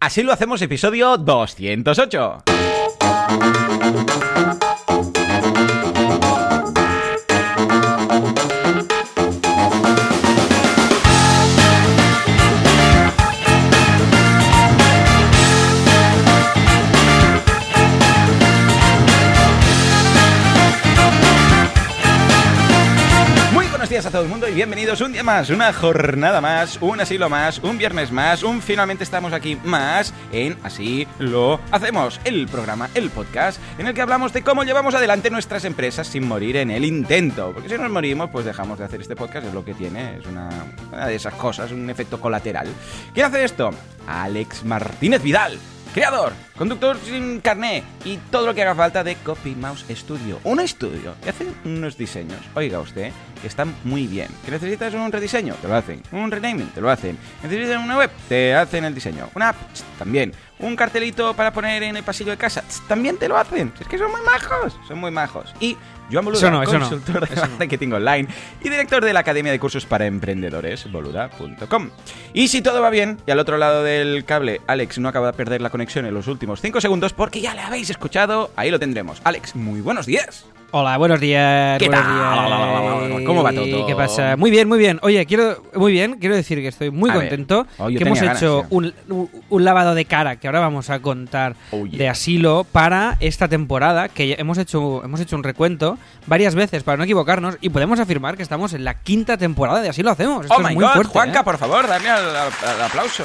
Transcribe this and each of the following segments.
Así lo hacemos episodio 208. A todo el mundo y bienvenidos un día más, una jornada más, un asilo más, un viernes más, un finalmente estamos aquí más en Así lo hacemos, el programa, el podcast en el que hablamos de cómo llevamos adelante nuestras empresas sin morir en el intento. Porque si nos morimos, pues dejamos de hacer este podcast, es lo que tiene, es una, una de esas cosas, un efecto colateral. ¿Quién hace esto? Alex Martínez Vidal. Creador, conductor sin carné y todo lo que haga falta de Copy Mouse Studio. Un estudio que hace unos diseños, oiga usted, que están muy bien. ¿Que necesitas un rediseño? Te lo hacen. ¿Un renaming? Te lo hacen. ¿Necesitas una web? Te hacen el diseño. ¿Una app? También. ¿Un cartelito para poner en el pasillo de casa? También te lo hacen. Es que son muy majos. Son muy majos. Y Joan Boluda, Eso no, eso no. consultor de Eso no. marketing online y director de la Academia de Cursos para Emprendedores, boluda.com. Y si todo va bien, y al otro lado del cable, Alex no acaba de perder la conexión en los últimos 5 segundos porque ya le habéis escuchado, ahí lo tendremos. Alex, muy buenos días. Hola, buenos días. ¿Qué buenos tal? días. ¿Cómo va todo? ¿Qué pasa? Muy bien, muy bien. Oye, quiero muy bien, quiero decir que estoy muy A contento Oh, que hemos hecho un, un- lavado de cara que ahora vamos a contar Oh, yeah. de asilo para esta temporada que hemos hecho hemos hecho un recuento varias veces para no equivocarnos y podemos afirmar que estamos en la quinta temporada de así lo hacemos. Esto oh es my muy god, fuerte, Juanca, ¿eh? por favor, dame al aplauso.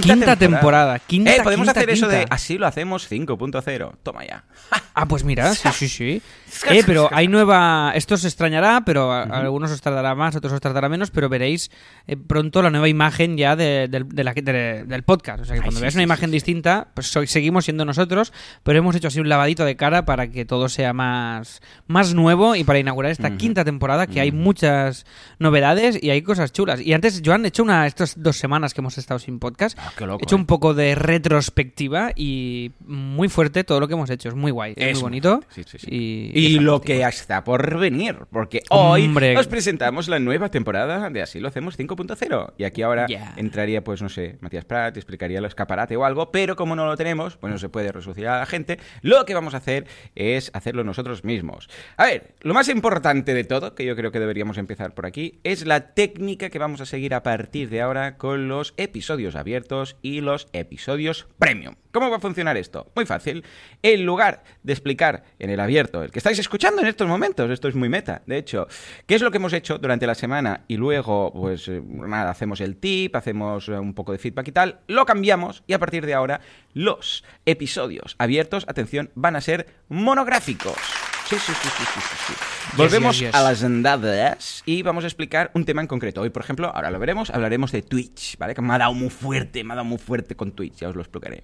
Quinta temporada, quinta, eh, podemos quinta, hacer eso de así lo hacemos 5.0. Toma ya. Ah, pues mira, sí, sí, sí. Eh, pero hay nueva. Esto os extrañará, pero a, a algunos os tardará más, otros os tardará menos, pero veréis eh, pronto la nueva imagen ya de- del- de la- de- del podcast. O sea, que Ay, cuando sí, veáis sí, una imagen sí. distinta, pues seguimos siendo nosotros, pero hemos hecho así un lavadito de cara para que todo sea más, más nuevo y para inaugurar esta quinta temporada que hay muchas novedades y hay cosas chulas. Y antes, Joan, he hecho una estas dos semanas que hemos estado sin podcast. Ah, qué loco, he hecho eh. un poco de retrospectiva y muy fuerte todo lo que hemos hecho. Es muy guay, es, Es muy bonito. sí, sí, sí. Y, lo que está por venir, porque hoy Hombre. os presentamos la nueva temporada de Así lo hacemos 5.0. Y aquí ahora entraría, pues no sé, Matías Prat, explicaría el escaparate o algo, pero como no lo tenemos, pues no se puede resucitar a la gente. Lo que vamos a hacer es hacerlo nosotros mismos. A ver, lo más importante de todo, que yo creo que deberíamos empezar por aquí, es la técnica que vamos a seguir a partir de ahora con los episodios abiertos y los episodios premium. ¿Cómo va a funcionar esto? Muy fácil. En lugar de explicar en el abierto, el que estáis escuchando en estos momentos, esto es muy meta, de hecho, qué es lo que hemos hecho durante la semana y luego, pues eh, nada, hacemos el tip, hacemos eh, un poco de feedback y tal, lo cambiamos y a partir de ahora los episodios abiertos, atención, van a ser monográficos. Sí, sí, sí, sí, sí, sí, sí. Volvemos a las andadas y vamos a explicar un tema en concreto. Hoy, por ejemplo, ahora lo veremos, hablaremos de Twitch, ¿vale? Que me ha dado muy fuerte, me ha dado muy fuerte con Twitch, ya os lo explicaré.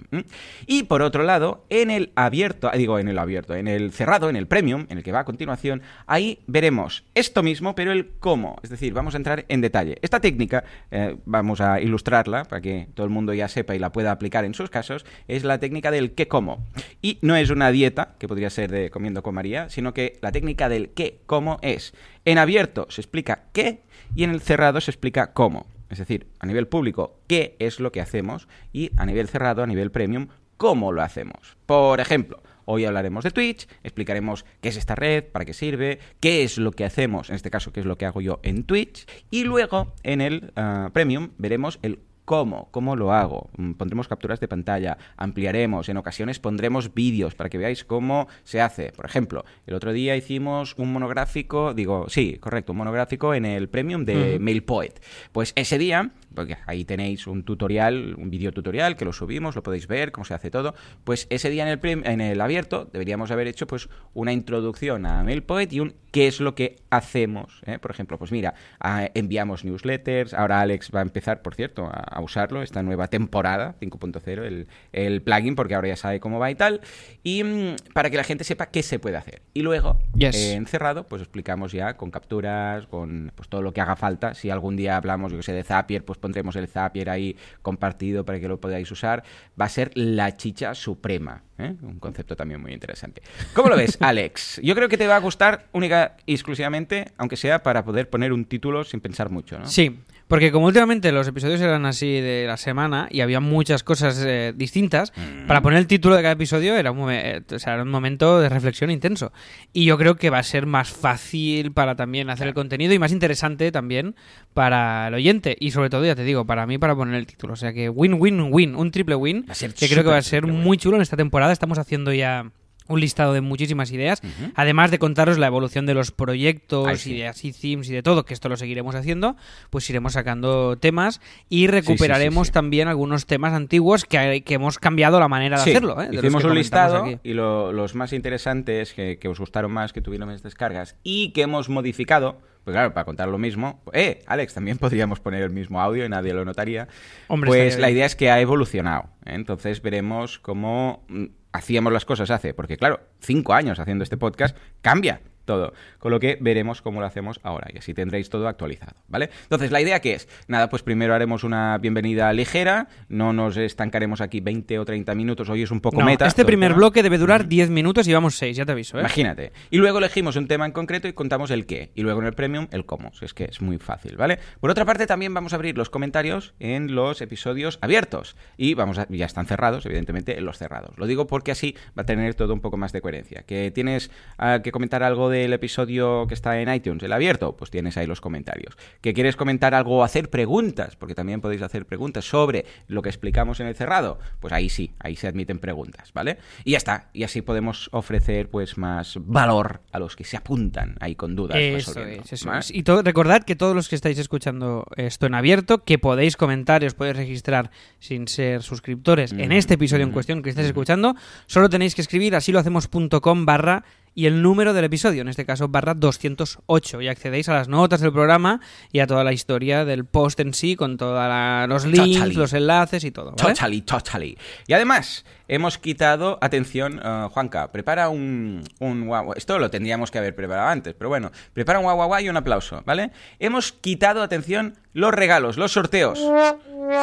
Y por otro lado, en el abierto, ah, digo en el abierto, en el cerrado, en el premium, en el que va a continuación, ahí veremos esto mismo, pero el cómo. Es decir, vamos a entrar en detalle. Esta técnica, eh, vamos a ilustrarla para que todo el mundo ya sepa y la pueda aplicar en sus casos, es la técnica del qué cómo. Y no es una dieta, que podría ser de comiendo con María, sino que la técnica del qué cómo es. En abierto se explica qué y en el cerrado se explica cómo. Es decir, a nivel público, qué es lo que hacemos y a nivel cerrado, a nivel premium, cómo lo hacemos. Por ejemplo, Hoy hablaremos de Twitch, explicaremos qué es esta red, para qué sirve, qué es lo que hacemos, en este caso, qué es lo que hago yo en Twitch, y luego en el ah, Premium veremos el cómo, cómo lo hago. Mm, Pondremos capturas de pantalla, ampliaremos, en ocasiones pondremos vídeos para que veáis cómo se hace. Por ejemplo, el otro día hicimos un monográfico, digo, sí, correcto, un monográfico en el Premium de. MailPoet. Pues ese día, porque ahí tenéis un tutorial, un vídeo tutorial que lo subimos, lo podéis ver, cómo se hace todo, pues ese día en el, en el abierto deberíamos haber hecho pues una introducción a MailPoet y un qué es lo que hacemos. ¿eh? Por ejemplo, pues mira, ah, enviamos newsletters, ahora Alex va a empezar, por cierto, a, a usarlo, esta nueva temporada 5.0, el, el plugin, porque ahora ya sabe cómo va y tal, y mm, para que la gente sepa qué se puede hacer. Y luego, Yes. eh, encerrado, pues explicamos ya con capturas, con pues todo lo que haga falta. Si algún día hablamos, yo que sé, de Zapier, pues pondremos el Zapier ahí compartido para que lo podáis usar. Va a ser la chicha suprema. ¿eh? Un concepto también muy interesante. ¿Cómo lo ves, Alex? Yo creo que te va a gustar única y exclusivamente, aunque sea para poder poner un título sin pensar mucho, ¿no? Sí, Porque como últimamente los episodios eran así de la semana y había muchas cosas eh, distintas, Mm. para poner el título de cada episodio era un, eh, o sea, era un momento de reflexión intenso. Y yo creo que va a ser más fácil para también hacer el contenido y más interesante también para el oyente. Y sobre todo, ya te digo, para mí para poner el título. O sea que win-win-win, un triple win, Va a ser que creo que va a ser triple win. muy chulo en esta temporada. Estamos haciendo ya un listado de muchísimas ideas, además de contaros la evolución de los proyectos Ay, sí. y de así themes y de todo, que esto lo seguiremos haciendo, pues iremos sacando temas y recuperaremos sí. también algunos temas antiguos que, hay- que hemos cambiado la manera de hacerlo. ¿eh? De hicimos un listado aquí. y lo- los más interesantes que, que os gustaron más, que tuvieron más descargas y que hemos modificado, pues claro, para contar lo mismo, eh, Alex, también podríamos poner el mismo audio y nadie lo notaría. Hombre, pues la idea es que ha evolucionado. ¿eh? Entonces veremos cómo mm, hacíamos las cosas hace, porque claro, cinco años haciendo este podcast, cambia todo. Con lo que veremos cómo lo hacemos ahora y así tendréis todo actualizado, ¿vale? Entonces, ¿la idea qué es? Nada, pues primero haremos una bienvenida ligera, no nos estancaremos aquí 20 o 30 minutos, hoy es un poco No, meta. este primer bloque debe durar 10 minutos y vamos 6, ya te aviso. ¿eh? Imagínate. Y luego elegimos un tema en concreto y contamos el qué. Y luego en el premium el cómo. Es que es muy fácil, ¿vale? Por otra parte, también vamos a abrir los comentarios en los episodios abiertos. Y vamos a, ya están cerrados, evidentemente, en los cerrados. Lo digo porque así va a tener todo un poco más de coherencia. Que tienes ah, que comentar algo del episodio que está en iTunes, el abierto, pues tienes ahí los comentarios. Que quieres comentar algo o hacer preguntas, porque también podéis hacer preguntas sobre lo que explicamos en el cerrado, pues ahí sí, ahí se admiten preguntas, ¿vale? Y ya está. Y así podemos ofrecer pues más valor a los que se apuntan ahí con dudas. Eso es, eso ¿vale? es. Y recordad que todos los que estáis escuchando esto en abierto, que podéis comentar y os podéis registrar sin ser suscriptores en este episodio en cuestión que estáis escuchando, solo tenéis que escribir así lo hacemos.com barra y el número del episodio, en este caso barra 208, y accedéis a las notas del programa y a toda la historia del post en sí, con todos los links, Totally. los enlaces y todo. ¿vale? Totally, totally. Y además, hemos quitado, atención, eh, Juanca, prepara un, un guau. Esto lo tendríamos que haber preparado antes, pero bueno, prepara un guau guau y un aplauso, ¿vale? Hemos quitado, atención, los regalos, los sorteos.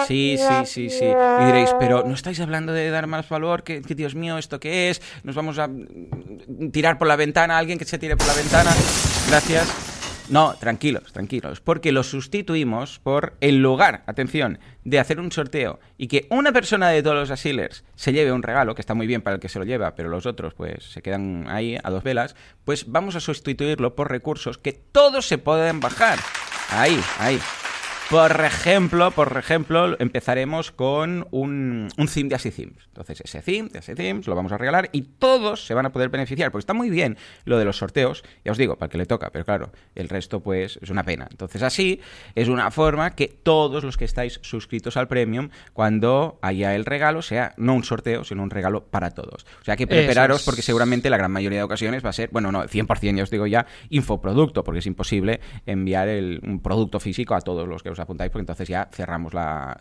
Sí, sí, sí, sí. Y diréis, pero ¿no estáis hablando de dar más valor? Que, Dios mío, ¿esto qué es? ¿Nos vamos a mm, tirar por la ventana? ¿Alguien que se tire por la ventana? Gracias. No, tranquilos, tranquilos, porque lo sustituimos por, en lugar, atención, de hacer un sorteo y que una persona de todos los asilers se lleve un regalo, que está muy bien para el que se lo lleva, pero los otros pues se quedan ahí a dos velas, pues vamos a sustituirlo por recursos que todos se pueden bajar. Ahí, ahí. Por ejemplo, por ejemplo, empezaremos con un, un theme de Así Themes. Entonces, ese theme de Así Themes lo vamos a regalar y todos se van a poder beneficiar, porque está muy bien lo de los sorteos, ya os digo, para el que le toca, pero claro, el resto pues es una pena. Entonces, así es una forma que todos los que estáis suscritos al Premium, cuando haya el regalo, sea no un sorteo, sino un regalo para todos. O sea que prepararos es. porque seguramente la gran mayoría de ocasiones va a ser, bueno, no, 100% ya os digo ya, infoproducto, porque es imposible enviar el, un producto físico a todos los que os apuntáis, porque entonces ya cerramos la,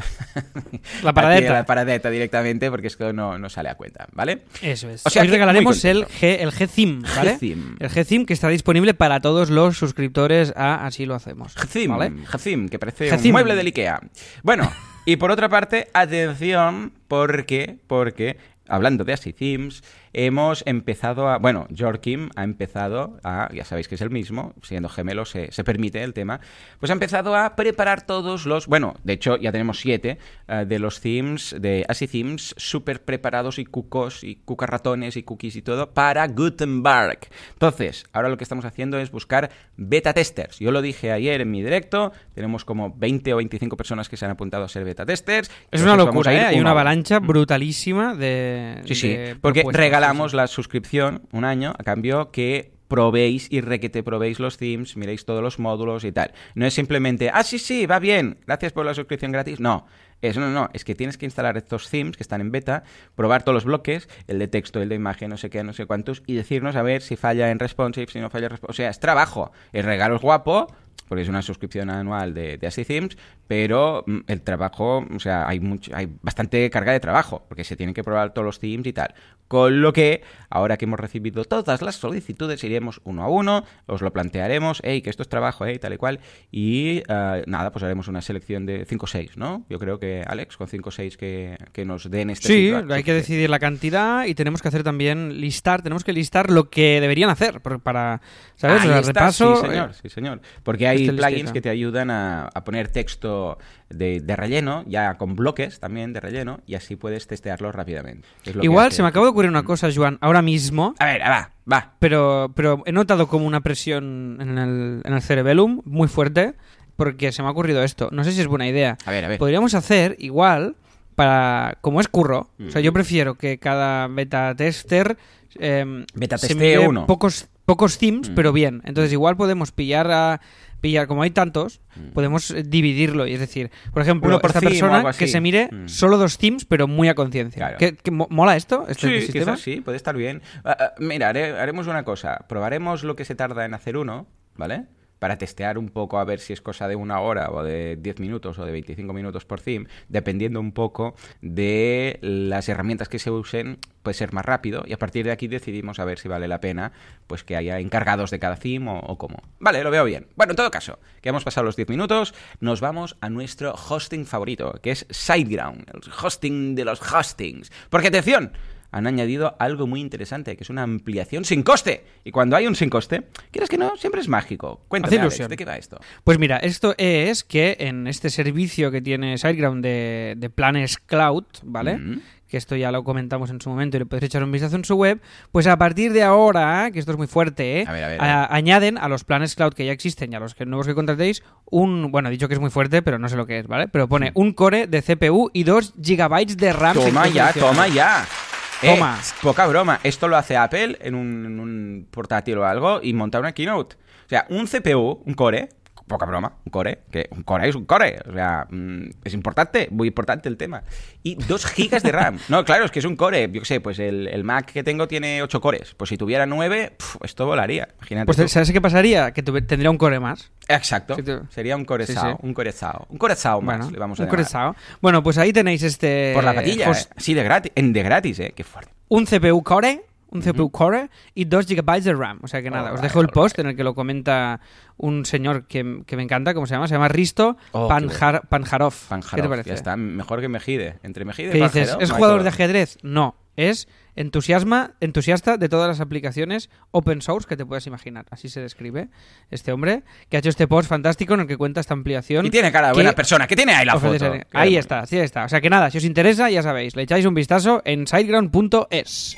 La paradeta. la paradeta directamente, porque esto no, no sale a cuenta, ¿vale? Eso es. O sea Hoy regalaremos el. G, el ¿vale? G-Theme. El G-Theme que está disponible para todos los suscriptores a Así lo hacemos. Gzim, ¿vale? Gzim, que parece Gzim. un mueble del Ikea. Bueno, y por otra parte, atención, porque, porque, hablando de Así Themes, hemos empezado a... Bueno, Jorkim ha empezado a... Ya sabéis que es el mismo, siendo gemelo se, se permite el tema. Pues ha empezado a preparar todos los... Bueno, de hecho ya tenemos siete eh, de los themes, de Así Themes, súper preparados y cucos y cucarratones y cookies y todo para Gutenberg. Entonces, ahora lo que estamos haciendo es buscar beta testers. Yo lo dije ayer en mi directo, tenemos como 20 o 25 personas que se han apuntado a ser beta testers. Es una Entonces locura, ¿eh? Hay una avalancha brutalísima de. Sí, sí, de porque propuestas, regalamos la suscripción un año a cambio que probéis y requete probéis los themes, miréis todos los módulos y tal. No es simplemente, ah, sí, sí, va bien, gracias por la suscripción gratis. No, es, no, no, es que tienes que instalar estos themes que están en beta, probar todos los bloques, el de texto, el de imagen, no sé qué, no sé cuántos, y decirnos a ver si falla en responsive, si no falla en responsive. O sea, es trabajo. El regalo es guapo, porque es una suscripción anual de, de Así Themes, pero mm, el trabajo, o sea, hay mucho, hay bastante carga de trabajo, porque se tienen que probar todos los themes y tal. Con lo que, ahora que hemos recibido todas las solicitudes, iremos uno a uno, os lo plantearemos, hey, que esto es trabajo, hey, tal y cual, y eh, nada, pues haremos una selección de 5 o 6, ¿no? Yo creo que, Alex, con 5 o 6 que, que nos den este Sí, feedback, hay que decidir la cantidad y tenemos que hacer también listar, tenemos que listar lo que deberían hacer para, ¿sabes? Ahí O sea, está, repaso. Sí, señor, eh, sí, señor. Porque hay hay Style plugins que te ayudan a, a poner texto de, de relleno, ya con bloques también de relleno, y así puedes testearlo rápidamente. Igual se me acaba de ocurrir una cosa, Joan, ahora mismo, A ver, va, va. pero, pero he notado como una presión en el, en el cerebellum muy fuerte, porque se me ha ocurrido esto. No sé si es buena idea. A ver, a ver. Podríamos hacer igual para como es curro. O sea, yo prefiero que cada beta tester eh, Beta testee uno. pocos pocos themes, Mm. pero bien. Entonces igual podemos pillar a pillar como hay tantos, podemos eh, dividirlo y es decir, por ejemplo, Mm. Uno por esta theme o persona que se mire Mm. solo dos themes, pero muy a conciencia. Claro. ¿Qué- qué mo- mola esto? Este Sí, sistema? quizás sí, puede estar bien. Ah, ah, mira, haré- haremos una cosa. Probaremos lo que se tarda en hacer uno, ¿vale? Para testear un poco a ver si es cosa de una hora o de 10 minutos o de 25 minutos por theme, dependiendo un poco de las herramientas que se usen, puede ser más rápido y a partir de aquí decidimos a ver si vale la pena pues que haya encargados de cada theme o, cómo. Vale, lo veo bien. Bueno, en todo caso, que hemos pasado los 10 minutos, nos vamos a nuestro hosting favorito, que es SiteGround, el hosting de los hostings. Porque atención, han añadido algo muy interesante, que es una ampliación sin coste. Y cuando hay un sin coste, quieres que no, siempre es mágico. Cuéntame, Alex. ¿de qué va esto? Pues mira, esto es que en este servicio que tiene SiteGround de, de planes cloud, ¿vale? Mm. Que esto ya lo comentamos en su momento y le podéis echar un vistazo en su web. Pues a partir de ahora, que esto es muy fuerte, ¿eh? A ver, a ver, a- añaden a los planes cloud que ya existen y a los que, nuevos que contratéis un. Bueno, he dicho que es muy fuerte, pero no sé lo que es, ¿vale? Pero pone un core de CPU y 2 GB de RAM. Toma ya, toma ya. Toma. Eh, poca broma. Esto lo hace Apple en un, en un portátil o algo y monta una keynote. O sea, un CPU, un core, poca broma, un core, que un core es un core. O sea, mm, es importante, muy importante el tema. Y 2 gigas de RAM. No, claro, es que es un core. Yo qué sé, pues el, el Mac que tengo tiene 8 cores. Pues si tuviera 9, esto volaría. Imagínate. Pues tú. ¿sabes qué pasaría? Que tendría un core más. Exacto. Sí, Sería un corezao, Sí, sí. un corezao. Un corezao más, Bueno, le vamos a un corezao. Bueno, pues ahí tenéis este. Por la patilla, eh. Sí, de gratis. En de gratis, eh. Qué fuerte. un CPU core, un CPU core y 2 GB de RAM. O sea que nada, os Alright, dejo el post en el que lo comenta un señor que, que me encanta, ¿cómo se llama? Se llama Risto Oh, Panjar- Panjarov. ¿Qué te parece? ya está. Mejor que Mejide. Entre Mejide y ¿Qué dices? ¿Es no jugador de ajedrez? No. Es entusiasma, entusiasta de todas las aplicaciones open source que te puedas imaginar. Así se describe este hombre que ha hecho este post fantástico en el que cuenta esta ampliación. Y tiene cara de buena persona. que tiene ahí la foto? ser- Ahí está, sí está. O sea que nada, si os interesa, ya sabéis, le echáis un vistazo en siteground.es.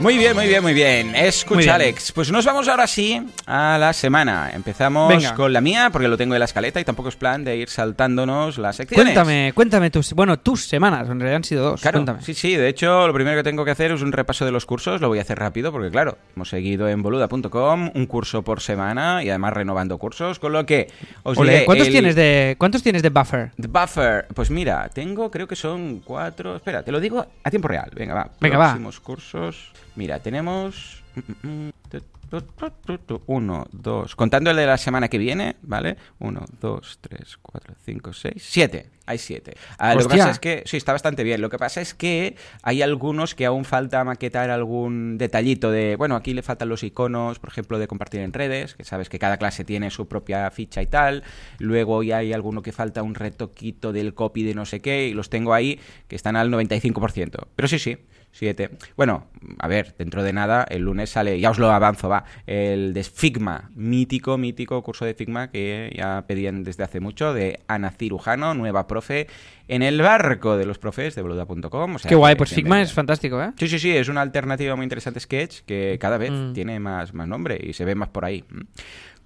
Muy bien, muy bien, muy bien. Escucha, Muy bien. Alex. Pues nos vamos ahora sí a la semana. Empezamos Venga. con la mía, porque lo tengo en la escaleta y tampoco es plan de ir saltándonos las secciones. Cuéntame, cuéntame tus, bueno, tus semanas, en realidad han sido dos. Claro, Cuéntame. sí, sí, de hecho lo primero que tengo que hacer es un repaso de los cursos, lo voy a hacer rápido porque claro, hemos seguido en boluda.com un curso por semana y además renovando cursos, con lo que os Ole, diré, ¿cuántos el- tienes de cuántos tienes de buffer? The Buffer, pues mira, tengo, creo que son cuatro. Espera, te lo digo a tiempo real. Venga, va. Venga, va. Próximos cursos. Mira, tenemos. mm, mm, tu, tu, tu, tu, tu, Uno, dos. Contando el de la semana que viene, ¿vale? Uno, dos, tres, cuatro, cinco, seis, siete. Hay siete. Ah, lo que pasa es que. Sí, está bastante bien. Lo que pasa es que hay algunos que aún falta maquetar algún detallito de. Bueno, aquí le faltan los iconos, por ejemplo, de compartir en redes, que sabes que cada clase tiene su propia ficha y tal. Luego ya hay alguno que falta un retoquito del copy de no sé qué, y los tengo ahí que están al 95%. Pero sí, sí. Siete. Bueno, a ver, dentro de nada, el lunes sale, ya os lo avanzo, va, el de Figma, mítico, mítico curso de Figma que ya pedían desde hace mucho, de Ana Cirujano, nueva profe, en el barco de los profes de boluda.com. O sea Qué guay, pues Figma es fantástico, ¿eh? Sí, sí, sí, es una alternativa muy interesante Sketch que cada vez Mm. tiene más, más nombre y se ve más por ahí.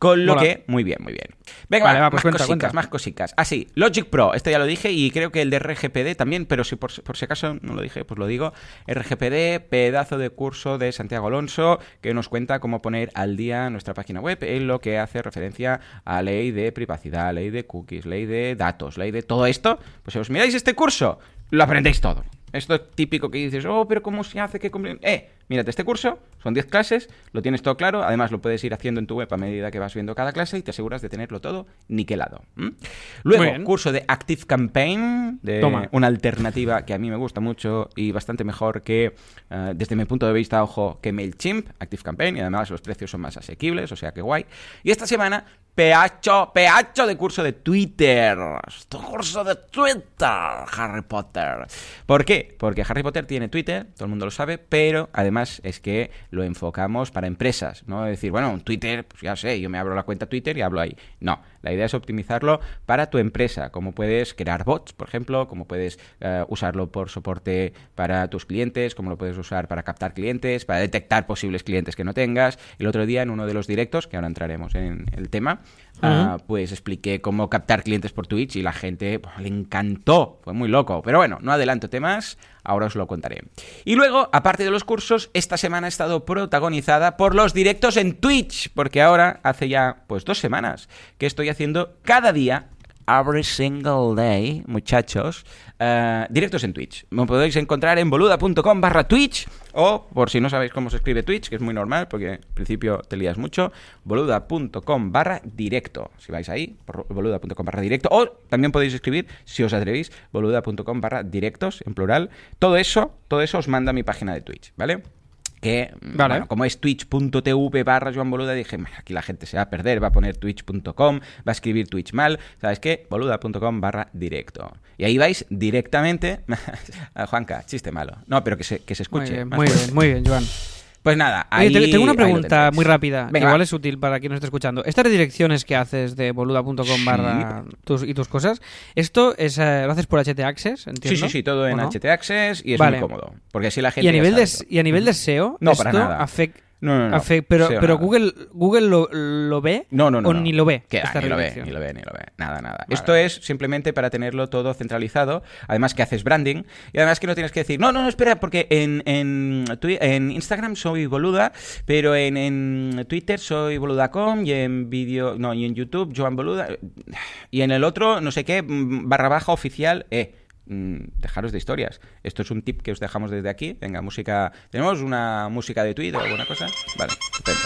Con lo Mola. que, muy bien, muy bien. Venga, Vale, va, va, pues más cuenta, cositas, cuenta. más cositas. Ah, sí, Logic Pro, esto ya lo dije y creo que el de RGPD también, pero si por, por si acaso no lo dije, pues lo digo. RGPD, pedazo de curso de Santiago Alonso que nos cuenta cómo poner al día nuestra página web en lo que hace referencia a ley de privacidad, ley de cookies, ley de datos, ley de todo esto. Pues si os miráis este curso, lo aprendéis todo. Esto es típico que dices, oh, pero ¿cómo se hace que compre-?" Eh, mírate este curso, son 10 clases, lo tienes todo claro, además lo puedes ir haciendo en tu web a medida que vas viendo cada clase y te aseguras de tenerlo todo niquelado. ¿m? Luego, curso de Active Campaign, de Toma. una alternativa que a mí me gusta mucho y bastante mejor que, eh, desde mi punto de vista, ojo, que MailChimp, Active Campaign, y además los precios son más asequibles, o sea que guay. Y esta semana, peacho, peacho de curso de Twitter. Esto curso de Twitter, Harry Potter. ¿Por qué? Porque Harry Potter tiene Twitter, todo el mundo lo sabe, pero además es que lo enfocamos para empresas, ¿no? Decir, bueno, Twitter, pues ya sé, yo me abro la cuenta Twitter y hablo ahí. No, la idea es optimizarlo para tu empresa, como puedes crear bots, por ejemplo, como puedes eh, usarlo por soporte para tus clientes, como lo puedes usar para captar clientes, para detectar posibles clientes que no tengas. El otro día en uno de los directos, que ahora entraremos en el tema, ah, pues expliqué cómo captar clientes por Twitch y la gente le encantó, fue muy loco. Pero bueno, no adelanto temas, ahora os lo contaré. Y luego, aparte de los cursos, esta semana ha estado protagonizada por los directos en Twitch, porque ahora hace ya pues dos semanas que estoy haciendo cada día every single day, muchachos, eh, directos en Twitch. Me podéis encontrar en boluda.com barra Twitch o, por si no sabéis cómo se escribe Twitch, que es muy normal porque al principio te lías mucho, boluda.com barra directo. Si vais ahí, boluda.com barra directo. O también podéis escribir, si os atrevéis, boluda.com barra directos, en plural. Todo eso, todo eso os manda a mi página de Twitch, ¿vale? Que, bueno, como es twitch.tv barra Joan Boluda, dije, aquí la gente se va a perder, va a poner twitch.com, va a escribir Twitch mal, ¿sabes qué? Boluda.com barra directo. Y ahí vais directamente... Juanca, chiste malo. No, pero que se, que se escuche. Muy bien, muy bien, Joan. Pues nada, ahí, tengo una pregunta muy rápida, que igual es útil para quien nos esté escuchando. Estas redirecciones que haces de boluda.com barra y tus cosas, ¿esto es, eh, lo haces por HT Access? Sí, sí, sí, todo en HT Access y es muy cómodo. Porque así la gente. ¿Y a nivel, de, y a nivel de SEO, no, esto para nada. afecta no, no, no. pero pero Google, Google lo, lo, ve no, no, no, o ni lo ve. ni lo ve, ni lo ve, ni lo ve. Nada, nada. Esto es simplemente para tenerlo todo centralizado. Además que haces branding. Y además que no tienes que decir, no, no, no, espera, porque en, en, en Instagram soy boluda, pero en, en Twitter soy boluda.com y en vídeo, no, y en YouTube Joan Boluda. Y en el otro, no sé qué, barra baja oficial, eh. Mm, dejaros de historias. Esto es un tip que os dejamos desde aquí. Venga, música. ¿Tenemos una música de Twitter o alguna cosa? Vale, estupendo.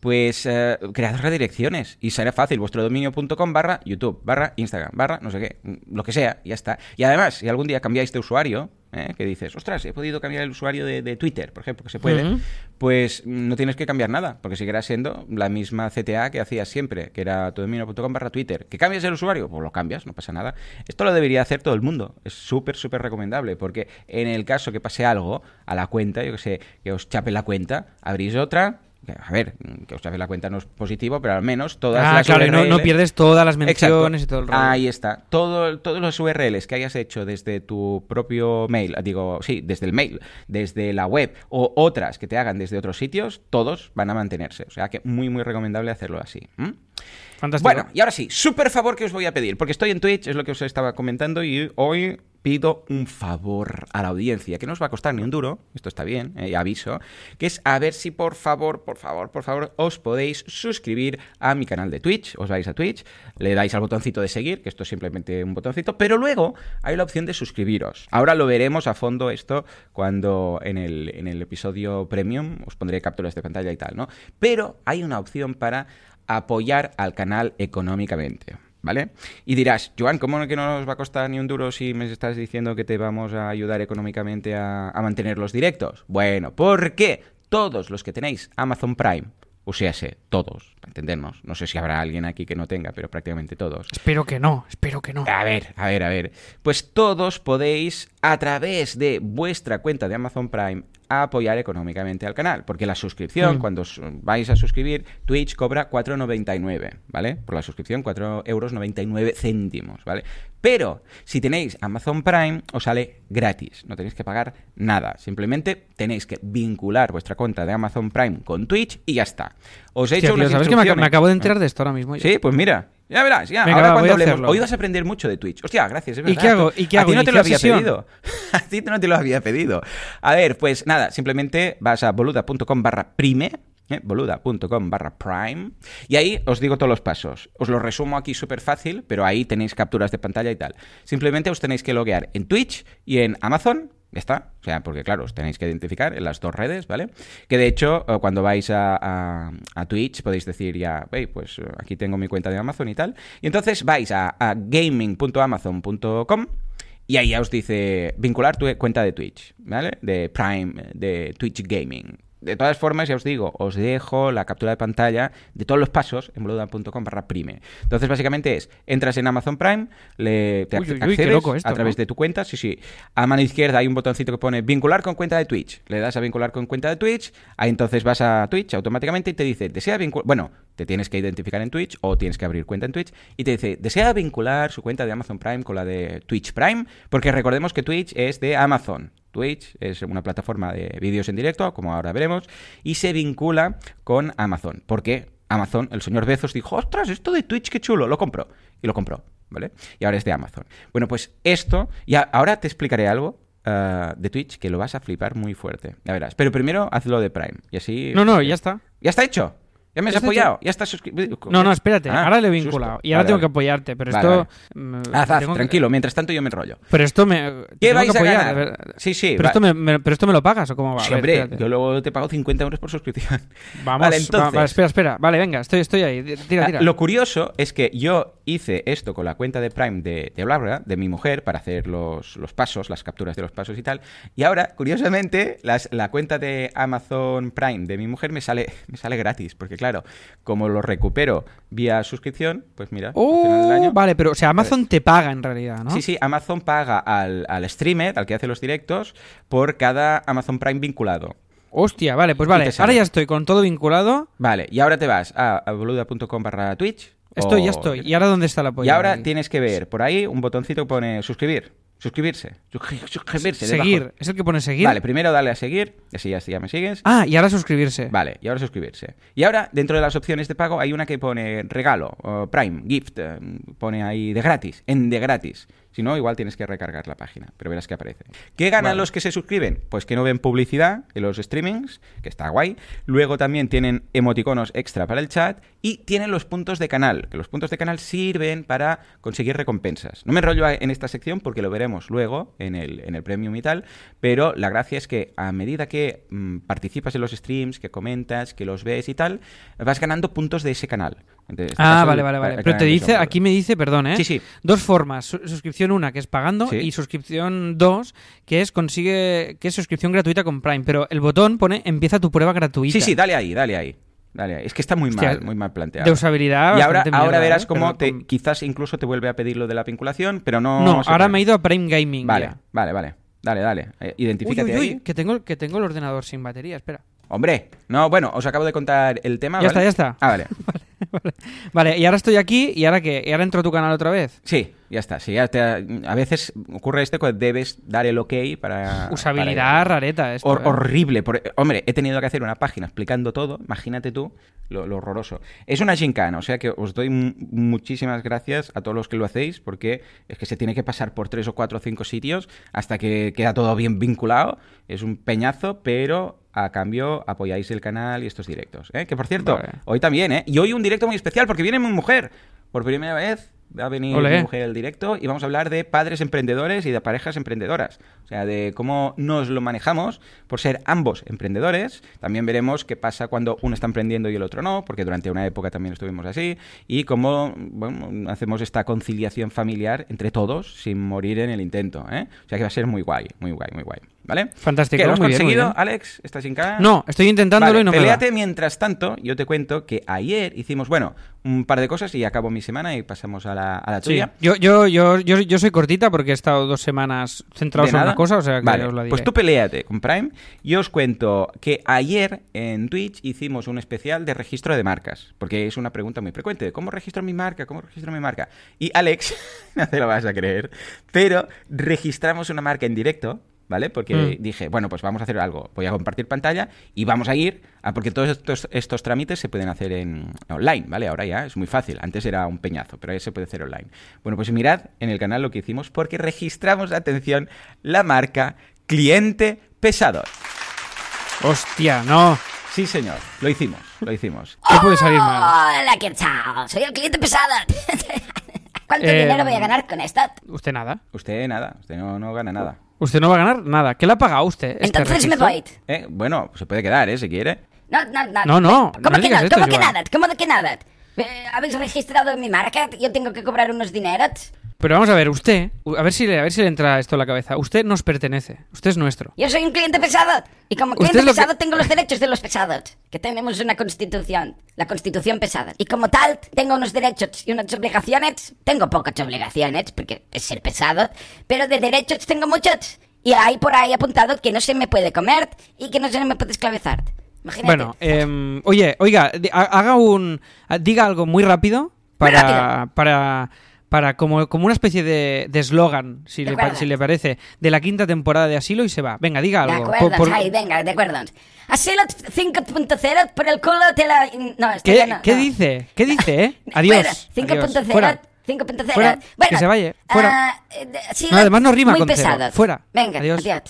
Pues eh, cread redirecciones y será fácil. Vuestro dominio.com barra YouTube, barra Instagram, barra no sé qué, mm, lo que sea, ya está. Y además, si algún día cambiáis de usuario, ¿eh? que dices, ostras, he podido cambiar el usuario de, Twitter, por ejemplo, que se puede, pues no tienes que cambiar nada, porque seguirá siendo la misma CTA que hacías siempre, que era dominio.com barra Twitter. ¿Que cambias el usuario? Pues lo cambias, no pasa nada. Esto lo debería hacer todo el mundo. Es súper, súper recomendable, porque en el caso que pase algo a la cuenta, yo que sé, que os chape la cuenta, abrís otra, a ver, que os chape la cuenta no es positivo, pero al menos todas ah, las claro, URLs... no, pierdes todas las menciones y todo el rollo. Ahí está. Todo, todos los URLs que hayas hecho desde tu propio mail, digo, sí, desde el mail, desde la web o otras que te hagan desde otros sitios, todos van a mantenerse. O sea que muy, muy recomendable hacerlo así. Fantástico. Bueno, y ahora sí, súper favor que os voy a pedir, porque estoy en Twitch, es lo que os estaba comentando, y hoy pido un favor a la audiencia, que no os va a costar ni un duro, esto está bien, eh, aviso, que es a ver si por favor, por favor, por favor, os podéis suscribir a mi canal de Twitch, os vais a Twitch, le dais al botoncito de seguir, que esto es simplemente un botoncito, pero luego hay la opción de suscribiros. Ahora lo veremos a fondo esto cuando en el, en el episodio premium os pondré capturas de pantalla y tal, ¿no? Pero hay una opción para apoyar al canal económicamente. ¿Vale? Y dirás, Joan, ¿cómo que no nos va a costar ni un duro si me estás diciendo que te vamos a ayudar económicamente a, mantener los directos? Bueno, ¿por qué? Todos los que tenéis Amazon Prime, o sea, sé, todos, entendernos. No sé si habrá alguien aquí que no tenga, pero prácticamente todos. Espero que no, espero que no. A ver, a ver, a ver. Pues todos podéis, a través de vuestra cuenta de Amazon Prime, apoyar económicamente al canal. Porque la suscripción, mm. cuando vais a suscribir, Twitch cobra 4,99, ¿vale? Por la suscripción, 4,99 euros céntimos, ¿vale? Pero si tenéis Amazon Prime, os sale gratis. No tenéis que pagar nada. Simplemente tenéis que vincular vuestra cuenta de Amazon Prime con Twitch y ya está. Os he hecho ¿sabes que me, acabo de enterar de esto ahora mismo? Sí, pues mira. Ya verás, ya. ahora cuando hablemos. Hoy vas a aprender mucho de Twitch. Hostia, gracias. ¿Y qué hago? ¿Y qué hago? A ti no te lo había pedido. a ti no te lo había pedido. A ver, pues nada, simplemente vas a boluda.com barra prime ¿eh? boluda.com barra prime y ahí os digo todos los pasos. Os lo resumo aquí súper fácil, pero ahí tenéis capturas de pantalla y tal. Simplemente os tenéis que loguear en Twitch y en Amazon. Ya está, o sea, porque claro, os tenéis que identificar en las dos redes, ¿vale? Que de hecho, eh, cuando vais a, Twitch podéis decir ya, hey, pues eh, aquí tengo mi cuenta de Amazon y tal. Y entonces vais a, a gaming.amazon.com y ahí ya os dice vincular tu cuenta de Twitch, ¿vale? De Prime, de Twitch Gaming De todas formas, ya os digo, os dejo la captura de pantalla de todos los pasos en boluda.com barra prime. Entonces, básicamente es, entras en Amazon Prime, le, te Uy, uy, uy, accedes qué loco esto, a través ¿no? de tu cuenta, sí, sí. A mano izquierda hay un botoncito que pone vincular con cuenta de Twitch. Le das a vincular con cuenta de Twitch, ahí entonces vas a Twitch automáticamente y te dice, desea vincular, bueno, te tienes que identificar en Twitch o tienes que abrir cuenta en Twitch y te dice, desea vincular su cuenta de Amazon Prime con la de Twitch Prime, porque recordemos que Twitch es de Amazon. Twitch es una plataforma de vídeos en directo, como ahora veremos, y se vincula con Amazon. Porque Amazon, el señor Bezos dijo, ostras, esto de Twitch, qué chulo, lo compro. Y lo compró, ¿vale? Y ahora es de Amazon. Bueno, pues esto, y ahora te explicaré algo ah, de Twitch que lo vas a flipar muy fuerte. Ya verás. Pero primero hazlo de Prime. Y así. No, no, ya está. ¿Ya está hecho? ¿Ya me has ¿Ya está apoyado? ¿Ya estás suscrito? No, no, espérate. Ah, ahora le he susto. vinculado. Y ahora Vale, tengo que apoyarte. Pero Vale, esto. mm, Haz, haz, que- tranquilo. Mientras tanto yo me enrollo. Pero esto me. ¿Qué vais a apoyar, ganar? ver- Sí, sí. Pero esto me, me- pero esto me lo pagas o cómo va. A Sí, ver, hombre, espérate. yo luego te pago 50 euros por suscripción. Vamos, Vale, va- entonces. espera, espera. Vale, venga, estoy, estoy ahí. Tira, Ah, tira. Lo curioso es que yo hice esto con la cuenta de Prime de, de Blabla, de mi mujer, para hacer los, los pasos, las capturas de los pasos y tal. Y ahora, curiosamente, las- la cuenta de Amazon Prime de mi mujer me sale, me sale gratis. Porque claro, como lo recupero vía suscripción, pues mira, al final del Oh, año... vale, pero o sea, Amazon te paga en realidad, ¿no? Sí, sí, Amazon paga al, al streamer, al que hace los directos, por cada Amazon Prime vinculado. Hostia, vale, pues vale. Ahora ya estoy con todo vinculado. Vale, y ahora te vas a, a boluda.com barra Twitch. Estoy, o- ya estoy. ¿Y ahora dónde está el apoyo? Y ahora tienes que ver por ahí un botoncito que pone suscribir. Suscribirse. Suscri- suscribirse. debajo. Seguir. ¿Es el que pone seguir? Vale, primero dale a seguir. Así ya, ya me sigues. Ah, y ahora suscribirse. Vale, y ahora suscribirse. Y ahora, dentro de las opciones de pago, hay una que pone regalo, o Prime, gift, eh, pone ahí de gratis, en de gratis. Si no, igual tienes que recargar la página, pero verás que aparece. ¿Qué ganan Vale. los que se suscriben? Pues que no ven publicidad en los streamings, que está guay. Luego también tienen emoticonos extra para el chat y tienen los puntos de canal, que los puntos de canal sirven para conseguir recompensas. No me enrollo en esta sección porque lo veremos luego en el, en el premium y tal, pero la gracia es que a medida que mm, participas en los streams, que comentas, que los ves y tal, vas ganando puntos de ese canal. Entonces, este Ah, caso, vale, vale, vale. Pero canal te dice, aquí me dice, perdón, ¿eh? Sí, sí. Dos formas. Su- suscripción una, que es pagando, Sí. y suscripción dos, que es consigue, que es suscripción gratuita con Prime. Pero el botón pone empieza tu prueba gratuita. Sí, sí, dale ahí, dale ahí. Dale ahí. Es que está muy Hostia, mal, muy mal planteado. de usabilidad Y ahora, ahora mierda, verás ¿eh? cómo te, con- quizás incluso te vuelve a pedir lo de la vinculación, pero no. Ahora puede. me he ido a Prime Gaming. Vale, ya. vale, vale. Dale, dale. Eh, Uy, identifícate uy, uy, ahí. que tengo, que tengo el ordenador sin batería, espera. Hombre, no, bueno, os acabo de contar el tema. Ya ¿vale? está, ya está. Ah, vale. vale. Vale, y ahora estoy aquí, ¿y ahora qué? ¿Y ahora entro a tu canal otra vez? Sí, ya está. Sí, ya te- a veces ocurre esto que debes dar el ok para. Usabilidad para- rareta esto. Hor- ¿eh? horrible. por- Hombre, he tenido que hacer una página explicando todo. Imagínate tú lo, lo horroroso. Es una gincana, o sea que os doy mu- muchísimas gracias a todos los que lo hacéis, porque es que se tiene que pasar por tres o cuatro o cinco sitios hasta que queda todo bien vinculado. Es un peñazo, pero a cambio apoyáis el canal y estos directos. ¿eh? Que por cierto, Vale. hoy también, ¿eh? Y hoy un directo muy especial porque viene mi mujer. Por primera vez va a venir Olé. mi mujer al directo y vamos a hablar de padres emprendedores y de parejas emprendedoras. O sea, de cómo nos lo manejamos por ser ambos emprendedores. También veremos qué pasa cuando uno está emprendiendo y el otro no, porque durante una época también estuvimos así. Y cómo bueno, hacemos esta conciliación familiar entre todos sin morir en el intento. ¿eh? O sea que va a ser muy guay, muy guay, muy guay. ¿Vale? Fantástico, ¿Qué, ¿Lo has muy conseguido, bien. Alex? ¿Estás sin cara? No, estoy intentándolo Vale, y no me peleate mientras tanto, yo te cuento que ayer hicimos, bueno, un par de cosas y acabo mi semana y pasamos a la, a la Sí. tuya. Yo, yo, yo, yo, yo soy cortita porque he estado dos semanas centrados ¿De en una cosa, o sea que Vale, os la diré. Pues tú peleate con Prime. Yo os cuento que ayer en Twitch hicimos un especial de registro de marcas, porque es una pregunta muy frecuente. ¿Cómo registro mi marca? ¿Cómo registro mi marca? Y Alex, no te lo vas a creer, pero registramos una marca en directo. ¿Vale? Porque Mm. dije, bueno, pues vamos a hacer algo. Voy a compartir pantalla y vamos a ir a. Porque todos estos, estos trámites se pueden hacer en online, ¿vale? Ahora ya es muy fácil. Antes era un peñazo, pero ahora se puede hacer online. Bueno, pues mirad en el canal lo que hicimos porque registramos, atención, la marca cliente pesador. Hostia, no. Sí, señor, lo hicimos, lo hicimos. ¿Qué puede salir mal? Hola, ¿qué tal? Soy el cliente pesado. ¿Cuánto Eh, dinero voy a ganar con esto? Usted nada. Usted nada, usted no, no gana nada. Usted no va a ganar nada. ¿Qué le ha pagado usted? este Entonces me registro? voy. Eh, bueno, se puede quedar, ¿eh? Si quiere. No, no, no. No, no, ¿Cómo no que no? esto, ¿Cómo que Joan. nada? ¿Cómo que nada? Eh, ¿Habéis registrado mi marca? Yo tengo que cobrar unos dineros. Pero vamos a ver, usted, a ver si le, a ver si le entra esto a la cabeza. Usted nos pertenece, usted es nuestro. Yo soy un cliente pesado. Y como cliente es lo que- pesado tengo los derechos de los pesados. Que tenemos una constitución. La constitución pesada. Y como tal, tengo unos derechos y unas obligaciones. Tengo pocas obligaciones, porque es ser pesado. Pero de derechos tengo muchos. Y hay por ahí apuntado que no se me puede comer y que no se me puede esclavizar. Imagínate. Bueno, em, oye, oiga, haga un, diga algo muy rápido Muy para, rápido. para, para como, como una especie de de eslogan, si, De le pa- acuerdo. si le parece, de la quinta temporada de Asilo y se va. Venga, diga De algo. acuerdo, Por- ay, venga, de acuerdo. Asilo 5.0 por el culo te la... No, esto ¿Qué, no, qué no. dice? ¿Qué dice, eh? Adiós. 5.0, adiós. Fuera. 5.0. Fuera, Bueno, que se vaya, fuera. ah, eh, de- sí, No, además no rima muy con cero. pesados. Fuera. Venga, Adiós. adiós.